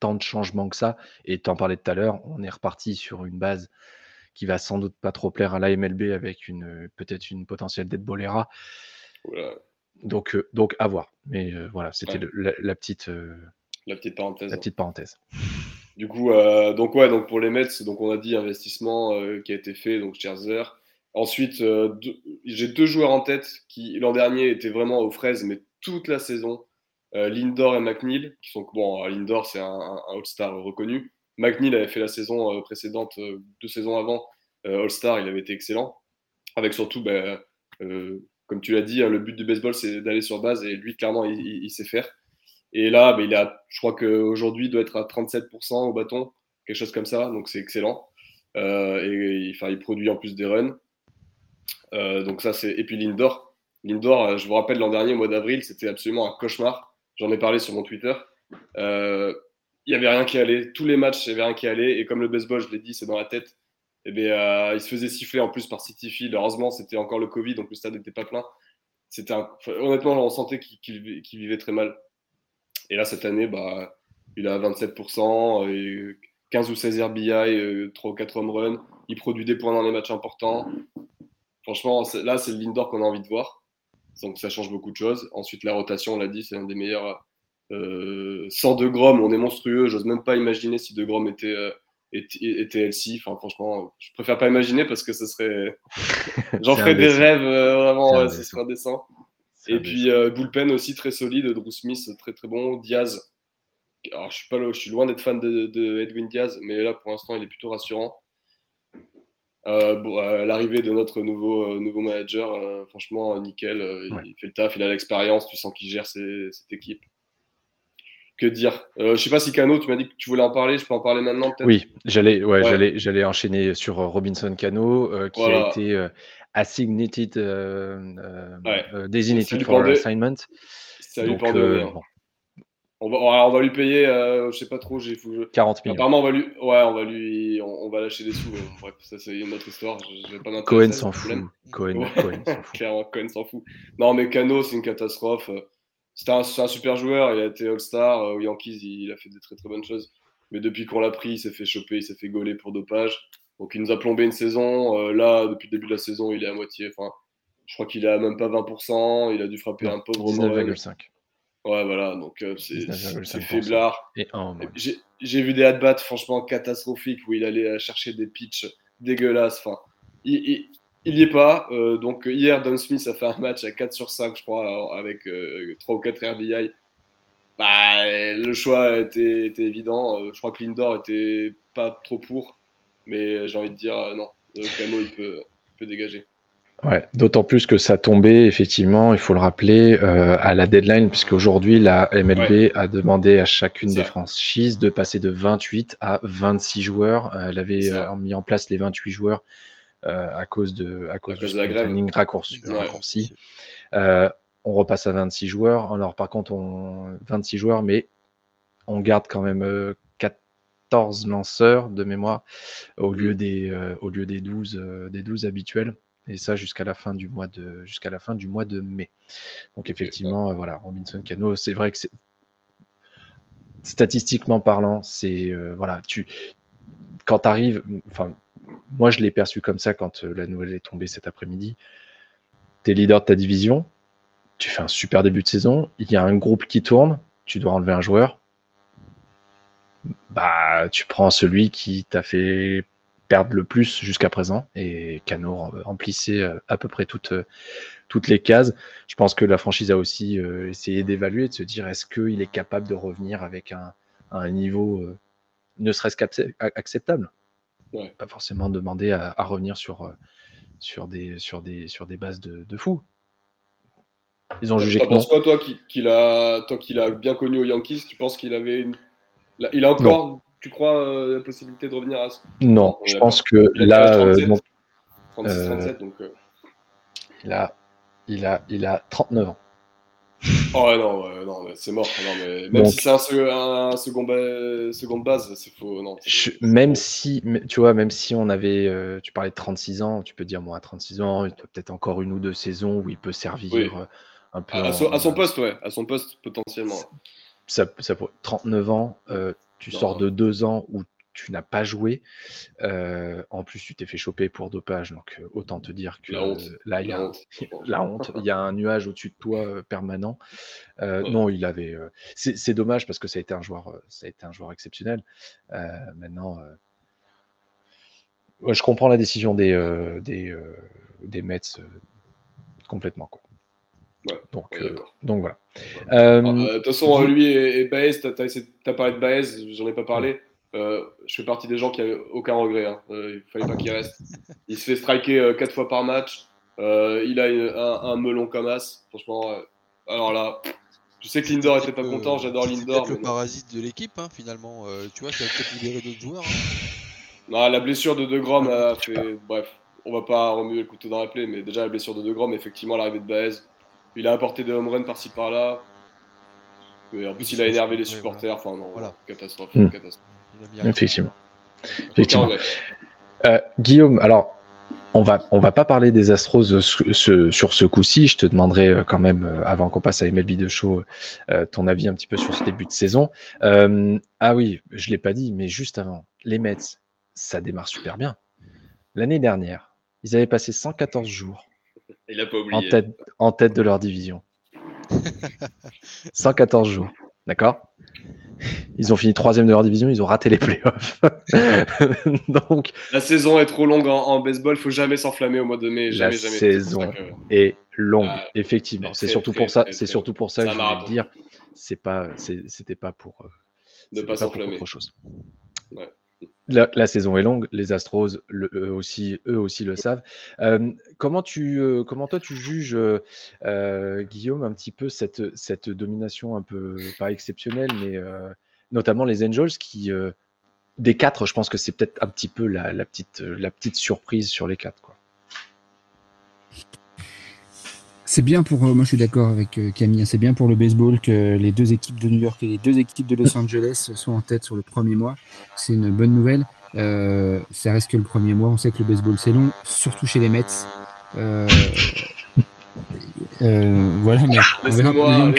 tant de changements que ça. Et tu en parlais tout à l'heure, on est reparti sur une base qui va sans doute pas trop plaire à la MLB avec une peut-être une potentielle dette Bolera. Donc, donc à voir. Mais voilà, c'était la, petite, la petite parenthèse. La petite parenthèse. Du coup, donc ouais, donc pour les Mets, donc on a dit investissement qui a été fait, donc Scherzer. Ensuite, j'ai deux joueurs en tête qui l'an dernier étaient vraiment aux fraises, mais toute la saison. Lindor et McNeil, qui sont bon, Lindor c'est un, All-Star reconnu. McNeil avait fait la saison précédente, deux saisons avant, All-Star, il avait été excellent, avec surtout ben, comme tu l'as dit, hein, le but du baseball, c'est d'aller sur base et lui, clairement, il, sait faire. Et là, bah, il a, je crois qu'aujourd'hui, il doit être à 37% au bâton, quelque chose comme ça, donc c'est excellent. Euh, et enfin, il produit en plus des runs. Euh, donc ça, c'est. Et puis Lindor. Lindor, euh, je vous rappelle, l'an dernier, au mois d'avril, c'était absolument un cauchemar. J'en ai parlé sur mon Twitter. il n'y avait rien qui allait. Tous les matchs, il n'y avait rien qui allait. Et comme le baseball, je l'ai dit, c'est dans la tête. Et eh bien, il se faisait siffler en plus par City Field. Heureusement, c'était encore le Covid, donc le stade n'était pas plein. C'était honnêtement, on sentait qu'il vivait très mal. Et là, cette année, bah, il a 27%, et 15 ou 16 RBI, 3 ou 4 home runs. Il produit des points dans les matchs importants. Franchement, là, c'est le Lindor qu'on a envie de voir. Donc, ça change beaucoup de choses. Ensuite, la rotation, on l'a dit, c'est un des meilleurs. Euh, sans De Grom, on est monstrueux. J'ose même pas imaginer si De Grom était. Euh, et, TLC. Enfin, franchement, je préfère pas imaginer parce que ce serait. J'en ferais des rêves euh, vraiment, ce serait indécent. Et puis euh, Bullpen aussi très solide, Drew Smith très très bon, Diaz. Alors je suis pas je suis loin d'être fan de, Edwin Diaz, mais là pour l'instant il est plutôt rassurant. Euh, l'arrivée de notre nouveau, nouveau manager, franchement nickel, il fait le taf, il a l'expérience, tu sens qu'il gère cette équipe que dire euh, Je sais pas si Cano, tu m'as dit que tu voulais en parler, je peux en parler maintenant peut-être? Oui, j'allais ouais, j'allais j'allais enchaîner sur euh, Robinson Cano euh, qui a été euh, assignated, designated for assignment. Lui bon, On va, alors, on va lui payer, je sais pas trop, j'ai faut que je- 40 millions. Apparemment, on va lui, ouais, on va lui, on, on va lâcher des sous. bref, ça c'est une autre histoire. Pas Cohen s'en fout. Cohen, Ouais. Cohen s'en fout. Clairement, Cohen s'en fout. Non, mais Cano, c'est une catastrophe. C'était un, c'est un super joueur. Il a été All-Star. euh, Aux Yankees, il, il a fait des très très bonnes choses. Mais depuis qu'on l'a pris, il s'est fait choper, il s'est fait gauler pour dopage. Donc il nous a plombé une saison. Euh, là, depuis le début de la saison, il est à moitié. Enfin, je crois qu'il à même pas 20%. Il a dû frapper un pauvre Morel. 19,5. Ouais, voilà. Donc euh, c'est 19,5%. c'est faiblard. Et. J'ai vu des at-bats franchement catastrophiques où il allait euh, chercher des pitchs dégueulasses. Enfin, il, il, il y est pas. Euh, donc hier, Don Smith a fait un match à 4 sur 5, je crois, avec euh, 3 ou 4 RBI. Bah, le choix était, était évident. Euh, je crois que Lindor était pas trop pour. Mais j'ai envie de dire, euh, non, euh, Cano, il peut, il peut dégager. Ouais, d'autant plus que ça tombait, effectivement, il faut le rappeler, euh, à la deadline, puisque aujourd'hui la MLB a demandé à chacune des franchises de passer de 28 à 26 joueurs. Euh, elle avait euh, mis en place les 28 joueurs euh, à cause de à cause cause du de la grève. raccourci. Ouais. raccourci. Euh, on repasse à 26 joueurs. Alors par contre, on 26 joueurs, mais on garde quand même euh, 14 lanceurs de mémoire au lieu des euh, au lieu des 12 euh, des 12 habituels et ça jusqu'à la fin du mois de jusqu'à la fin du mois de mai. Donc effectivement, euh, voilà, Robinson Cano, c'est vrai que c'est statistiquement parlant, c'est euh, voilà, tu quand tu arrives, enfin moi je l'ai perçu comme ça quand euh, la nouvelle est tombée cet après-midi. Tu es leader de ta division, tu fais un super début de saison, il y a un groupe qui tourne, tu dois enlever un joueur. Bah, tu prends celui qui t'a fait perdre le plus jusqu'à présent et Cano rem- remplissait euh, à peu près toutes, euh, toutes les cases. Je pense que la franchise a aussi essayé d'évaluer, de se dire est-ce qu'il est capable de revenir avec un, un niveau ne serait-ce qu'acceptable Ouais. Pas forcément demander à, à revenir sur, euh, sur, des, sur, des, sur des bases de, de fou. Ils ont jugé non. penses quoi, toi, qui, qu'il a, toi qui l'as bien connu aux Yankees Tu penses qu'il avait une. Il a encore, tu crois, euh, la possibilité de revenir à ce Non, on je d'accord. pense que Il là, quel âge, euh, 37? non, 36, Euh, 37, donc. euh, il, a, il, a, il a 39 ans. Oh non, ouais, non, mais c'est mort. Non, mais même Donc- si c'est un, se- un second, ba- seconde base, c'est faux. Non, Je- même si, tu vois, même si on avait, euh, tu parlais de 36 ans, tu peux dire, moi, à 36 ans, il peut peut-être encore une ou deux saisons où il peut servir Oui. euh, un peu. À, en- son, à son poste, ouais, à son poste potentiellement. Ça, ça pourrait- 39 ans, euh, tu Non. sors de deux ans où tu n'as pas joué. euh, en plus, tu t'es fait choper pour dopage, donc euh, autant te dire que La honte. euh, là, il y La a honte. la honte. Il y a un nuage au-dessus de toi euh, permanent. Ouais. Non, il avait. c'est dommage parce que ça a été un joueur, ça a été un joueur exceptionnel. Maintenant, ouais, je comprends la décision des des, des Mets complètement quoi. Ouais, Donc Ouais, euh, donc voilà. Ah, euh, De toute façon, lui et, et Baez, t'as, t'as essayé- t'as parlé de Baez, j'en ai pas parlé. Euh, je fais partie des gens qui avaient aucun regret. Hein. Euh, il fallait pas qu'il reste. Il se fait striker euh, quatre fois par match. Euh, il a une- un, un melon comme as. Franchement, euh, alors là, je sais que Lindor était pas content. J'adore c'est Lindor. peut-être le non. parasite de l'équipe, hein, finalement. Euh, tu vois, ça va peut-être libérer d'autres joueurs. hein. Non, la blessure de De Grom a fait. Bref, on va pas remuer le couteau dans la plaie, mais déjà la blessure de De Grom, effectivement, l'arrivée de Baez. Il a apporté des home runs par-ci par-là. Mais en plus, il a énervé les supporters. Enfin, non, Voilà. catastrophe. Hmm. catastrophe. Effectivement. Euh, Guillaume, alors on va on va pas parler des Astros ce- ce- sur ce coup-ci. Je te demanderai euh, quand même euh, avant qu'on passe à MLB de show euh, ton avis un petit peu sur ce début de saison. Euh, ah oui, je l'ai pas dit, mais juste avant, les Mets, ça démarre super bien. L'année dernière, ils avaient passé 114 jours Il a pas en oublié. tête en tête de leur division. 114 jours, d'accord? Ils ont fini troisième de leur division, ils ont raté les playoffs. Donc La saison est trop longue en, en baseball. Faut jamais s'enflammer au mois de mai. La Jamais, jamais. saison. Que- est longue, Ah, effectivement. C'est surtout pour ça. C'est surtout pour ça que je voulais dire. C'est pas, c'était pas pour. euh, Ne pas s'enflammer. autre chose. Ouais. La, saison est longue. Les Astros, eux aussi, eux aussi le savent. Euh, comment tu, euh, comment toi tu juges, euh, Guillaume, un petit peu cette, cette domination un peu pas exceptionnelle, mais notamment les Angels qui des quatre, je pense que c'est peut-être un petit peu la, la petite, la petite surprise sur les quatre, quoi. C'est bien pour. moi, je suis d'accord avec Camille. Hein, c'est bien pour le baseball que les deux équipes de New York et les deux équipes de Los Angeles soient en tête sur le premier mois. C'est une bonne nouvelle. ça reste que le premier mois. On sait que le baseball c'est long, surtout chez les Mets. voilà, mais on verra un,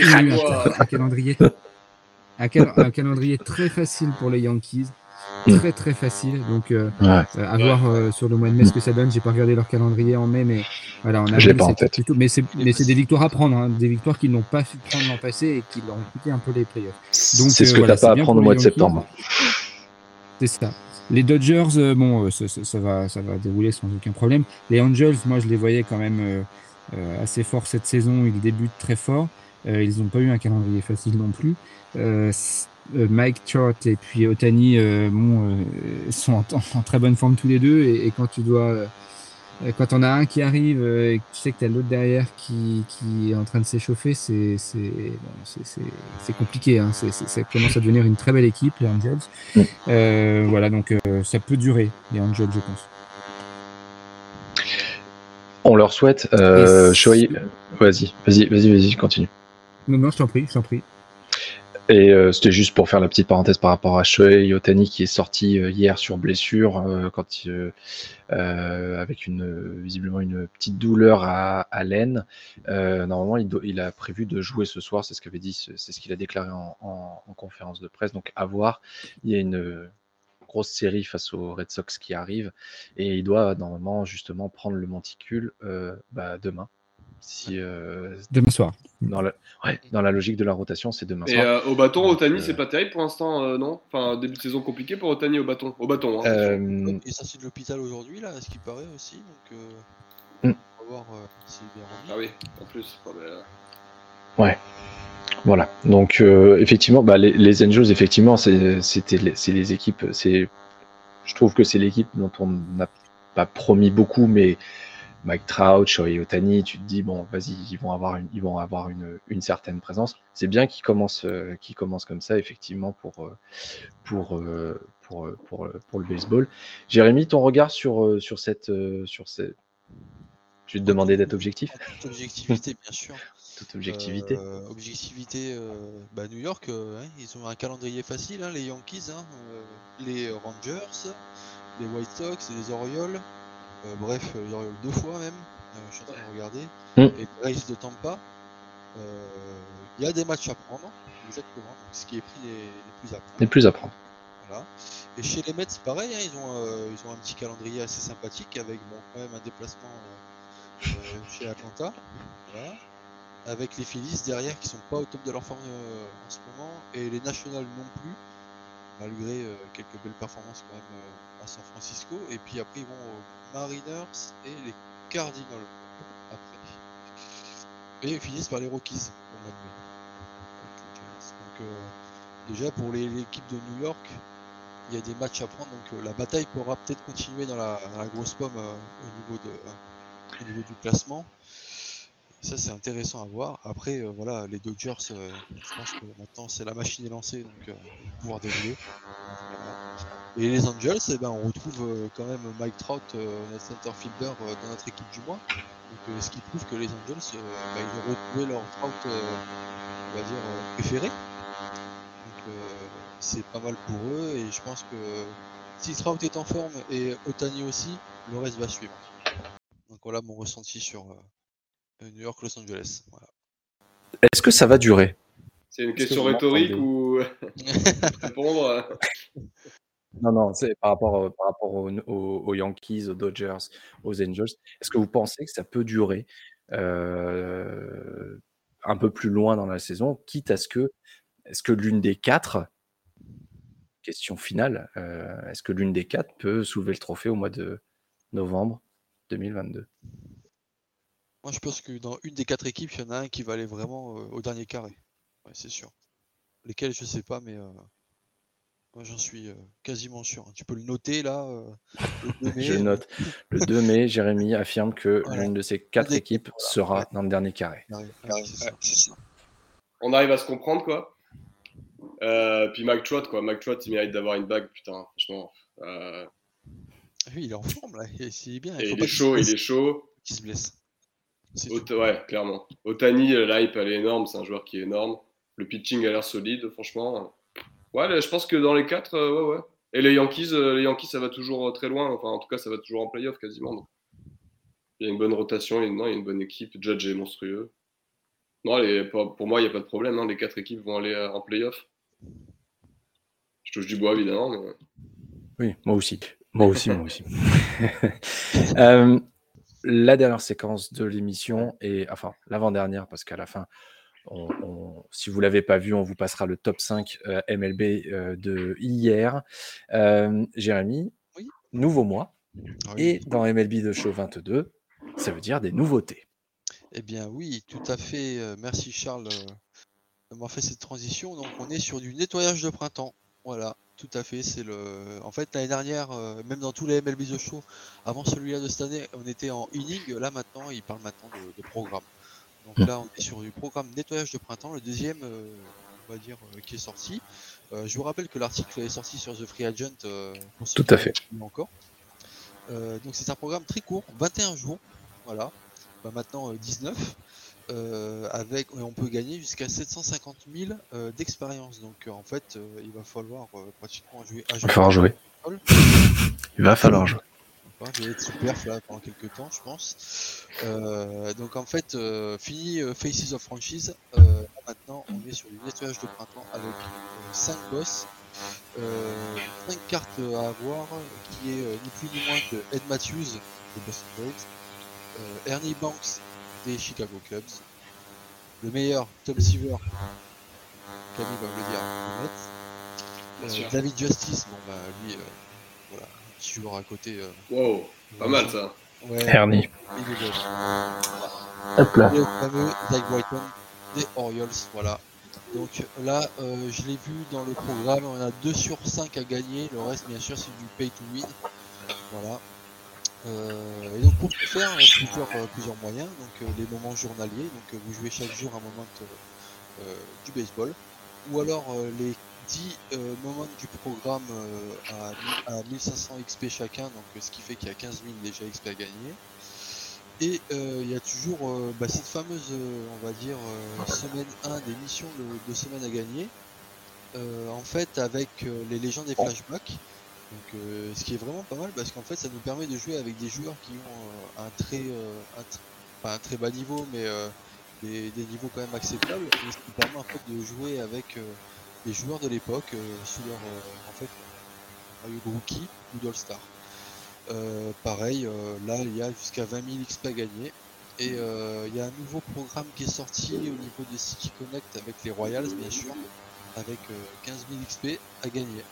calendrier, un, calendrier très facile pour les Yankees très très facile. Donc euh, euh, à voir euh, sur le mois de mai ce que ça donne. J'ai pas regardé leur calendrier en mai, mais voilà, on a pas en tête. mais c'est mais c'est des victoires à prendre, hein. des victoires qu'ils n'ont pas pu prendre l'an passé et qui leur ont coûté un peu les playoffs. Donc c'est ce que tu n'as pas à prendre au mois de septembre. C'est ça. Les Dodgers, bon, ça, ça, va, ça va dérouler sans aucun problème. Les Angels, moi, je les voyais quand même assez forts cette saison. Ils débutent très fort. ils n'ont pas eu un calendrier facile non plus. Euh, Mike Trout et puis Otani euh, bon, euh, sont en, très bonne forme tous les deux et, quand tu dois quand on a un qui arrive et que tu sais que tu as l'autre derrière qui, qui, est en train de s'échauffer, c'est bon, compliqué. Hein. ça commence à devenir une très belle équipe, les Angels. voilà, donc ça peut durer, les Angels, je pense. On leur souhaite. Vas-y, vas-y, vas-y, vas-y, continue. Non, non, je t'en prie, je t'en prie. Et euh, c'était juste pour faire la petite parenthèse par rapport à Shohei Otani qui est sorti euh, hier sur blessure euh, quand avec une visiblement une petite douleur à, à l'aine. normalement, il, il, a prévu de jouer ce soir, c'est ce qu'avait dit, c'est ce qu'il a déclaré en, en, conférence de presse. Donc à voir. Il y a une grosse série face aux Red Sox qui arrive et il doit normalement justement prendre le monticule bah, demain si, euh, demain soir. Dans la, ouais, dans la logique de la rotation, c'est demain et soir. Euh, au bâton, Otani, c'est pas terrible pour l'instant, euh, non? Enfin, début de saison compliqué pour Otani au bâton. Au bâton hein, Et ça, c'est de l'hôpital aujourd'hui, là, ce qui paraît aussi. Donc, mm. on va voir s'il est bien Ah oui, en plus. Ouais. Voilà. Donc, effectivement, bah, les, les, Angels, effectivement, c'est les, les équipes. Je trouve que c'est l'équipe dont on n'a pas promis beaucoup, mais Mike Trout, Shohei Otani, tu te dis bon, vas-y, ils vont avoir une, ils vont avoir une, une certaine présence. C'est bien qu'ils commencent, euh, commencent comme ça, effectivement, pour, euh, pour, euh, pour, pour, pour, le baseball. Jérémy, ton regard sur, sur cette, sur cette... Je vais te demander d'être objectif. Toute objectivité, bien sûr. Toute objectivité. objectivité, bah New York, hein, ils ont un calendrier facile, hein, les Yankees, hein, les Rangers, les White Sox, les Orioles. Euh, bref, il y aurait eu deux fois même. Euh, je suis en train de regarder. Mm. Et Grace de Tampa. Euh, il y a des matchs à prendre, exactement. ce qui est pris les, plus à prendre. Les plus à prendre. Voilà. Et chez les Mets, pareil, hein, ils, ont, ils ont un petit calendrier assez sympathique avec bon, quand même un déplacement chez Atlanta. Voilà. Avec les Phillies derrière qui sont pas au top de leur forme en ce moment. Et les Nationals non plus, malgré quelques belles performances quand même à San Francisco. Et puis après, ils vont aux Mariners et les Cardinals après. Et ils finissent par les Rockies Donc, euh, déjà pour l'équipe de New York, il y a des matchs à prendre. Donc euh, la bataille pourra peut-être continuer dans la, grosse pomme euh, au, au niveau du classement. Ça, c'est intéressant à voir. Après, voilà, les Dodgers, je pense que maintenant, c'est la machine est lancée, donc pouvoir dérouler. Et les Angels, eh ben, on retrouve euh, quand même Mike Trout, euh, notre center fielder, euh, dans notre équipe du mois. Donc, ce qui prouve que les Angels, bah, ils ont retrouvé leur Trout, on va dire, préféré. Donc, c'est pas mal pour eux. Et je pense que si Trout est en forme et Otani aussi, le reste va suivre. Donc voilà mon ressenti sur New York, Los Angeles. Est-ce que ça va durer? C'est une question rhétorique ou répondre? Non, non, c'est par rapport, par rapport aux, Yankees, aux Dodgers, aux Angels. Est-ce que vous pensez que ça peut durer un peu plus loin dans la saison, quitte à ce que, est-ce que l'une des quatre, question finale, est-ce que l'une des quatre peut soulever le trophée au mois de novembre 2022 Moi, je pense que dans une des quatre équipes, il y en a un qui va aller vraiment au dernier carré. c'est sûr. Lesquels, je sais pas, mais moi, j'en suis euh, quasiment sûr. Tu peux le noter là. Euh, Je note. Le 2 mai, Jérémy affirme que l'une de ces quatre équipes sera dans le dernier carré. On arrive à se comprendre, quoi. Euh, puis Mike Trout, quoi. Mike Trout, il mérite d'avoir une bague, putain, franchement. Oui, il est en forme là. Il, est bien. Il, il est chaud, il est chaud. Qui se blesse. Ouais, clairement. Otani, l'hype, elle est énorme. C'est un joueur qui est énorme. Le pitching a l'air solide, franchement. Ouais, je pense que dans les quatre, ouais, ouais. Et les Yankees, les Yankees, ça va toujours très loin. Enfin, en tout cas, ça va toujours en playoff quasiment. Il y a une bonne rotation, il y a une bonne équipe. Judge est monstrueux. Non, pour moi, il n'y a pas de problème. Hein. Les quatre équipes vont aller en playoff. Je touche du bois, évidemment. Oui, moi aussi. Moi aussi, moi aussi. Euh, la dernière séquence de l'émission, et enfin l'avant-dernière, parce qu'à la fin, si vous ne l'avez pas vu, on vous passera le top 5 euh, MLB euh, de hier. Jérémy, nouveau mois. Ah et dans MLB de Show 22, ça veut dire des nouveautés. Eh bien oui, tout à fait. merci Charles d'avoir fait cette transition. Donc on est sur du nettoyage de printemps. Voilà, tout à fait. C'est le. En fait, l'année dernière, euh, même dans tous les MLB The Show, avant celui-là de cette année, on était en inning. Là maintenant, il parle maintenant de, programme. Donc hmm. là, on est sur du programme nettoyage de printemps, le deuxième, euh, on va dire, euh, qui est sorti. je vous rappelle que l'article est sorti sur The Free Agent. pour Tout à fait. Encore. donc c'est un programme très court, 21 jours. Voilà. Bah, maintenant 19. Euh, avec, on peut gagner jusqu'à 750 000 euh, d'expérience. Donc euh, en fait, il va falloir pratiquement jouer. il va falloir jouer. Il va falloir jouer. Je vais être super là pendant quelques temps, je pense. donc en fait, fini Faces of Franchise. maintenant, on est sur du nettoyage de printemps avec 5 boss. 5 cartes à avoir, qui est ni plus ni moins que Ed Matthews de Boston Ernie Banks des Chicago Cubs. Le meilleur, Tom Seaver, Camille va le dire, euh, David Justice, bon bah lui, euh, voilà, joueur à côté. Euh, wow, pas mal ça. Ouais, Ernie. Il est Hop là. le fameux Zach Brighton des Orioles, voilà. Donc là, je l'ai vu dans le programme, on a 2 sur 5 à gagner, le reste bien sûr c'est du pay to win. Voilà. Euh, et donc pour faire, plusieurs, euh, plusieurs moyens, donc euh, les moments journaliers, donc vous jouez chaque jour un moment du baseball, ou alors les 10 moments du programme à, 1500 XP chacun, donc ce qui fait qu'il y a 15 000 déjà XP à gagner. Et il y a toujours bah, cette fameuse, on va dire, semaine 1 des missions de, de semaine à gagner, en fait avec les légendes des flashbacks. Donc, euh, ce qui est vraiment pas mal parce qu'en fait, ça nous permet de jouer avec des joueurs qui ont euh, un très, euh, un très bas niveau, mais des, niveaux quand même acceptables. Et ce qui permet en fait de jouer avec des joueurs de l'époque sous leur en fait rookie ou d'All-Star. pareil, là il y a jusqu'à 20 000 XP à gagner. Et il y a un nouveau programme qui est sorti au niveau de City Connect avec les Royals, bien sûr, avec 15 000 XP à gagner.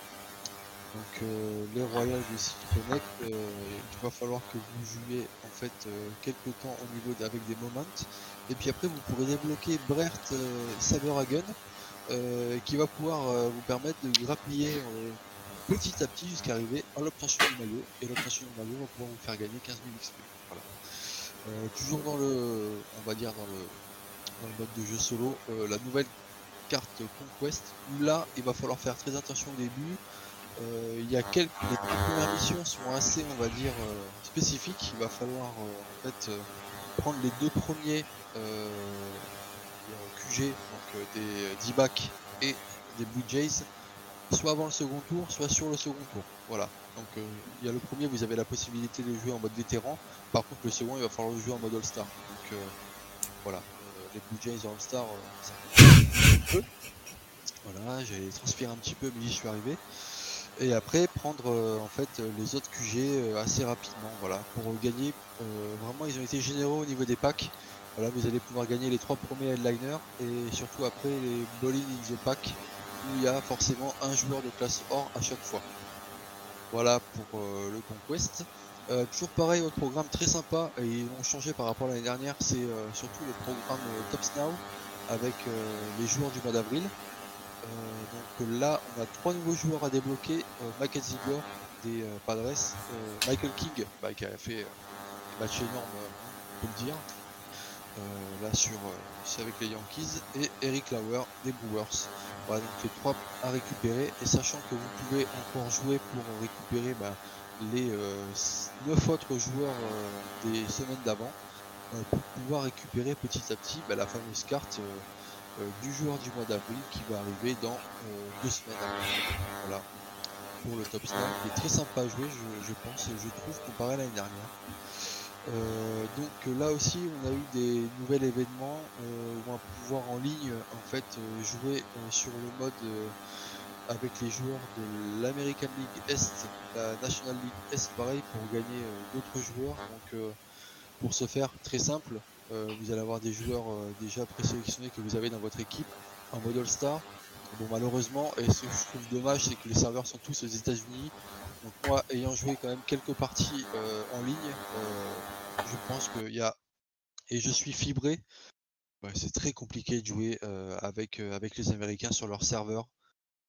Donc euh, les Royals de Connect, euh, il va falloir que vous jouiez en fait euh, quelques temps au niveau avec des moments. Et puis après vous pourrez débloquer Brert Saberhagen qui va pouvoir vous permettre de grappiller petit à petit jusqu'à arriver à l'obtention du maillot. Et l'obtention du maillot va pouvoir vous faire gagner 15 000 XP. Voilà. toujours dans le on va dire dans le, dans le mode de jeu solo, la nouvelle carte Conquest, où là il va falloir faire très attention au début. Euh, il y a quelques les premières missions sont assez on va dire euh, spécifiques. Il va falloir euh, en fait prendre les deux premiers QG donc des D-Back et des Blue Jays soit avant le second tour soit sur le second tour. Voilà. Donc il y a le premier vous avez la possibilité de jouer en mode vétéran. Par contre le second il va falloir le jouer en mode All-Star. Donc voilà. Les Blue Jays All-Star ça un peu. Voilà j'ai transpiré un petit peu mais j'y suis arrivé et après prendre euh, en fait les autres QG euh, assez rapidement voilà. Pour gagner euh, vraiment ils ont été généraux au niveau des packs. Voilà vous allez pouvoir gagner les trois premiers headliners et surtout après les bowling in the pack où il y a forcément un joueur de classe or à chaque fois. Voilà pour le conquest. Toujours pareil autre programme très sympa et ils ont changé par rapport à l'année dernière c'est surtout le programme Tops Now avec les joueurs du mois d'avril. euh, donc là, on a trois nouveaux joueurs à débloquer. Euh, Mackenzie Gore des euh, Padres, Michael King bah, qui a fait des matchs énormes, on peut le dire. là sur avec les Yankees et Eric Lauer des Brewers. Voilà donc les trois à récupérer et sachant que vous pouvez encore jouer pour récupérer bah, les 9 autres joueurs des semaines d'avant. pour pouvoir récupérer petit à petit bah, la fameuse carte du joueur du mois d'avril qui va arriver dans deux semaines. Voilà pour le top star, qui est très sympa à jouer, je, pense, je trouve, comparé à l'année dernière. Euh, donc là aussi on a eu des nouveaux événements euh, où on va pouvoir en ligne en fait euh, jouer sur le mode avec les joueurs de l'American League Est, la National League Est pareil pour gagner d'autres joueurs. Donc pour ce faire très simple, vous allez avoir des joueurs déjà présélectionnés que vous avez dans votre équipe en mode All-Star Bon, malheureusement, et ce que je trouve dommage, c'est que les serveurs sont tous aux États-Unis. Donc, moi, ayant joué quand même quelques parties euh, en ligne, euh, je pense qu'il y a. Et je suis fibré. c'est très compliqué de jouer euh, avec, avec les Américains sur leur serveur.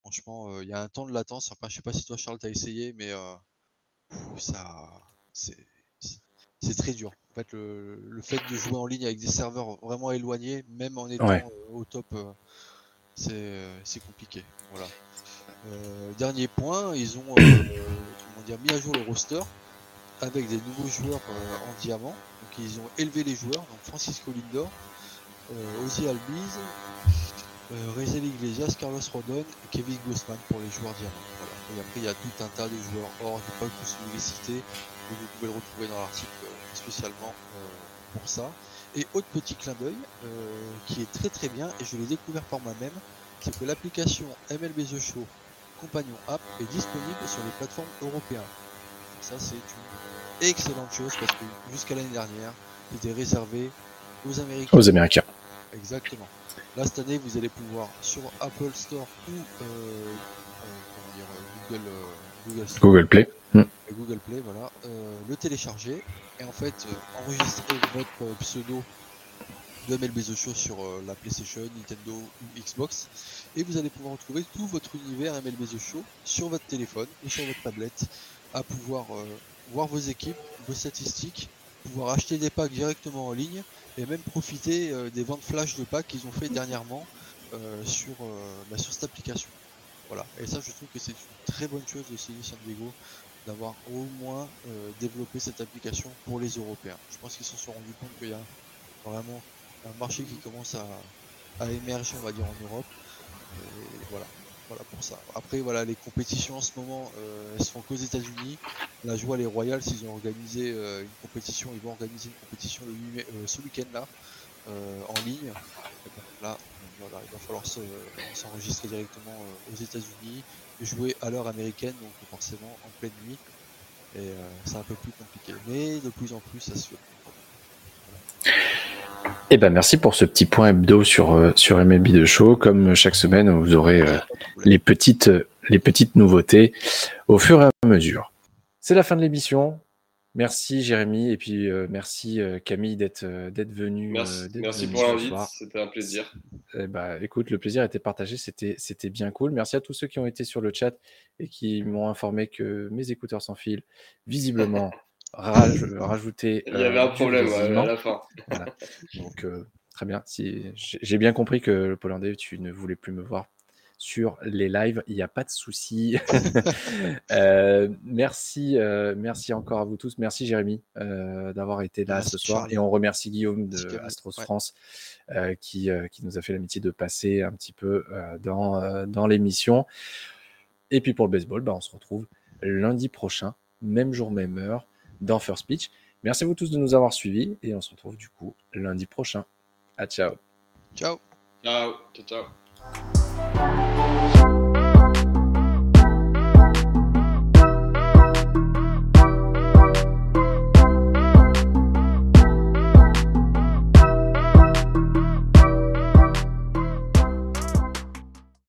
Franchement, il y a un temps de latence. Enfin, je sais pas si toi, Charles, t'as essayé, mais ça. C'est très dur. En fait, le, fait de jouer en ligne avec des serveurs vraiment éloignés, même en étant au top euh, c'est compliqué. Voilà. Euh, dernier point, ils ont euh, dire, mis à jour le roster avec des nouveaux joueurs en diamant. Donc ils ont élevé les joueurs, donc Francisco Lindor, Ozzy Albiz, Rezel Iglesias, Carlos Rodon et Kevin Gossman pour les joueurs diamants. Et après il y a tout un tas de joueurs or, je ne pas tous les citer, mais vous pouvez le retrouver dans l'article spécialement pour ça. Et autre petit clin d'œil euh, qui est très très bien et je l'ai découvert par moi-même, c'est que l'application MLB The Show Compagnon App est disponible sur les plateformes européennes. Ça c'est une excellente chose parce que jusqu'à l'année dernière, c'était réservé aux Américains. Aux Américains. Exactement. Là cette année, vous allez pouvoir sur Apple Store ou euh, euh, Google, Google, Google Play. Hmm. Google Play, voilà, le télécharger et en fait enregistrer votre pseudo de MLB The Show sur la PlayStation, Nintendo ou Xbox et vous allez pouvoir retrouver tout votre univers MLB The Show sur votre téléphone ou sur votre tablette à pouvoir voir vos équipes, vos statistiques, pouvoir acheter des packs directement en ligne et même profiter des ventes flash de packs qu'ils ont fait dernièrement sur, bah, sur cette application. Voilà, et ça je trouve que c'est une très bonne chose de signer San Diego d'avoir au moins euh, développé cette application pour les Européens. Je pense qu'ils se sont rendus compte qu'il y a vraiment un marché qui commence à, émerger, on va dire, en Europe. Voilà, voilà pour ça. Après, voilà, les compétitions en ce moment, euh, elles se font qu'aux États-Unis. La joie, les Royals, ils ont organisé euh, une compétition, ils vont organiser une compétition ce week-end là, en ligne. là, il va falloir s'enregistrer directement aux États-Unis jouer à l'heure américaine, donc forcément en pleine nuit. Et euh, c'est un peu plus compliqué. Mais de plus en plus, ça se fait. Eh ben merci pour ce petit point hebdo sur, euh, sur MLB de Show. Comme chaque semaine, vous aurez euh, les, petites, les petites nouveautés au fur et à mesure. C'est la fin de l'émission. Merci Jérémy et puis euh, merci euh, Camille d'être euh, d'être venu. Merci, pour l'invite, c'était un plaisir. Eh bah, écoute, le plaisir était partagé, c'était c'était bien cool. Merci à tous ceux qui ont été sur le chat et qui m'ont informé que mes écouteurs sans fil, visiblement, rajouté. Il y avait un problème à la fin. Donc très bien. Si j'ai bien compris que le Pollandais, tu ne voulais plus me voir sur les lives. Il n'y a pas de souci. Euh, merci, euh, merci encore à vous tous. Merci Jérémy euh, d'avoir été là ce soir. Et on remercie Guillaume de Astros France qui, qui nous a fait l'amitié de passer un petit peu dans, dans l'émission. Et puis pour le baseball, bah, on se retrouve lundi prochain, même jour, même heure, dans First Pitch. Merci à vous tous de nous avoir suivis et on se retrouve du coup lundi prochain. À ciao. Ciao. Ciao. Ciao. ciao. Thank you.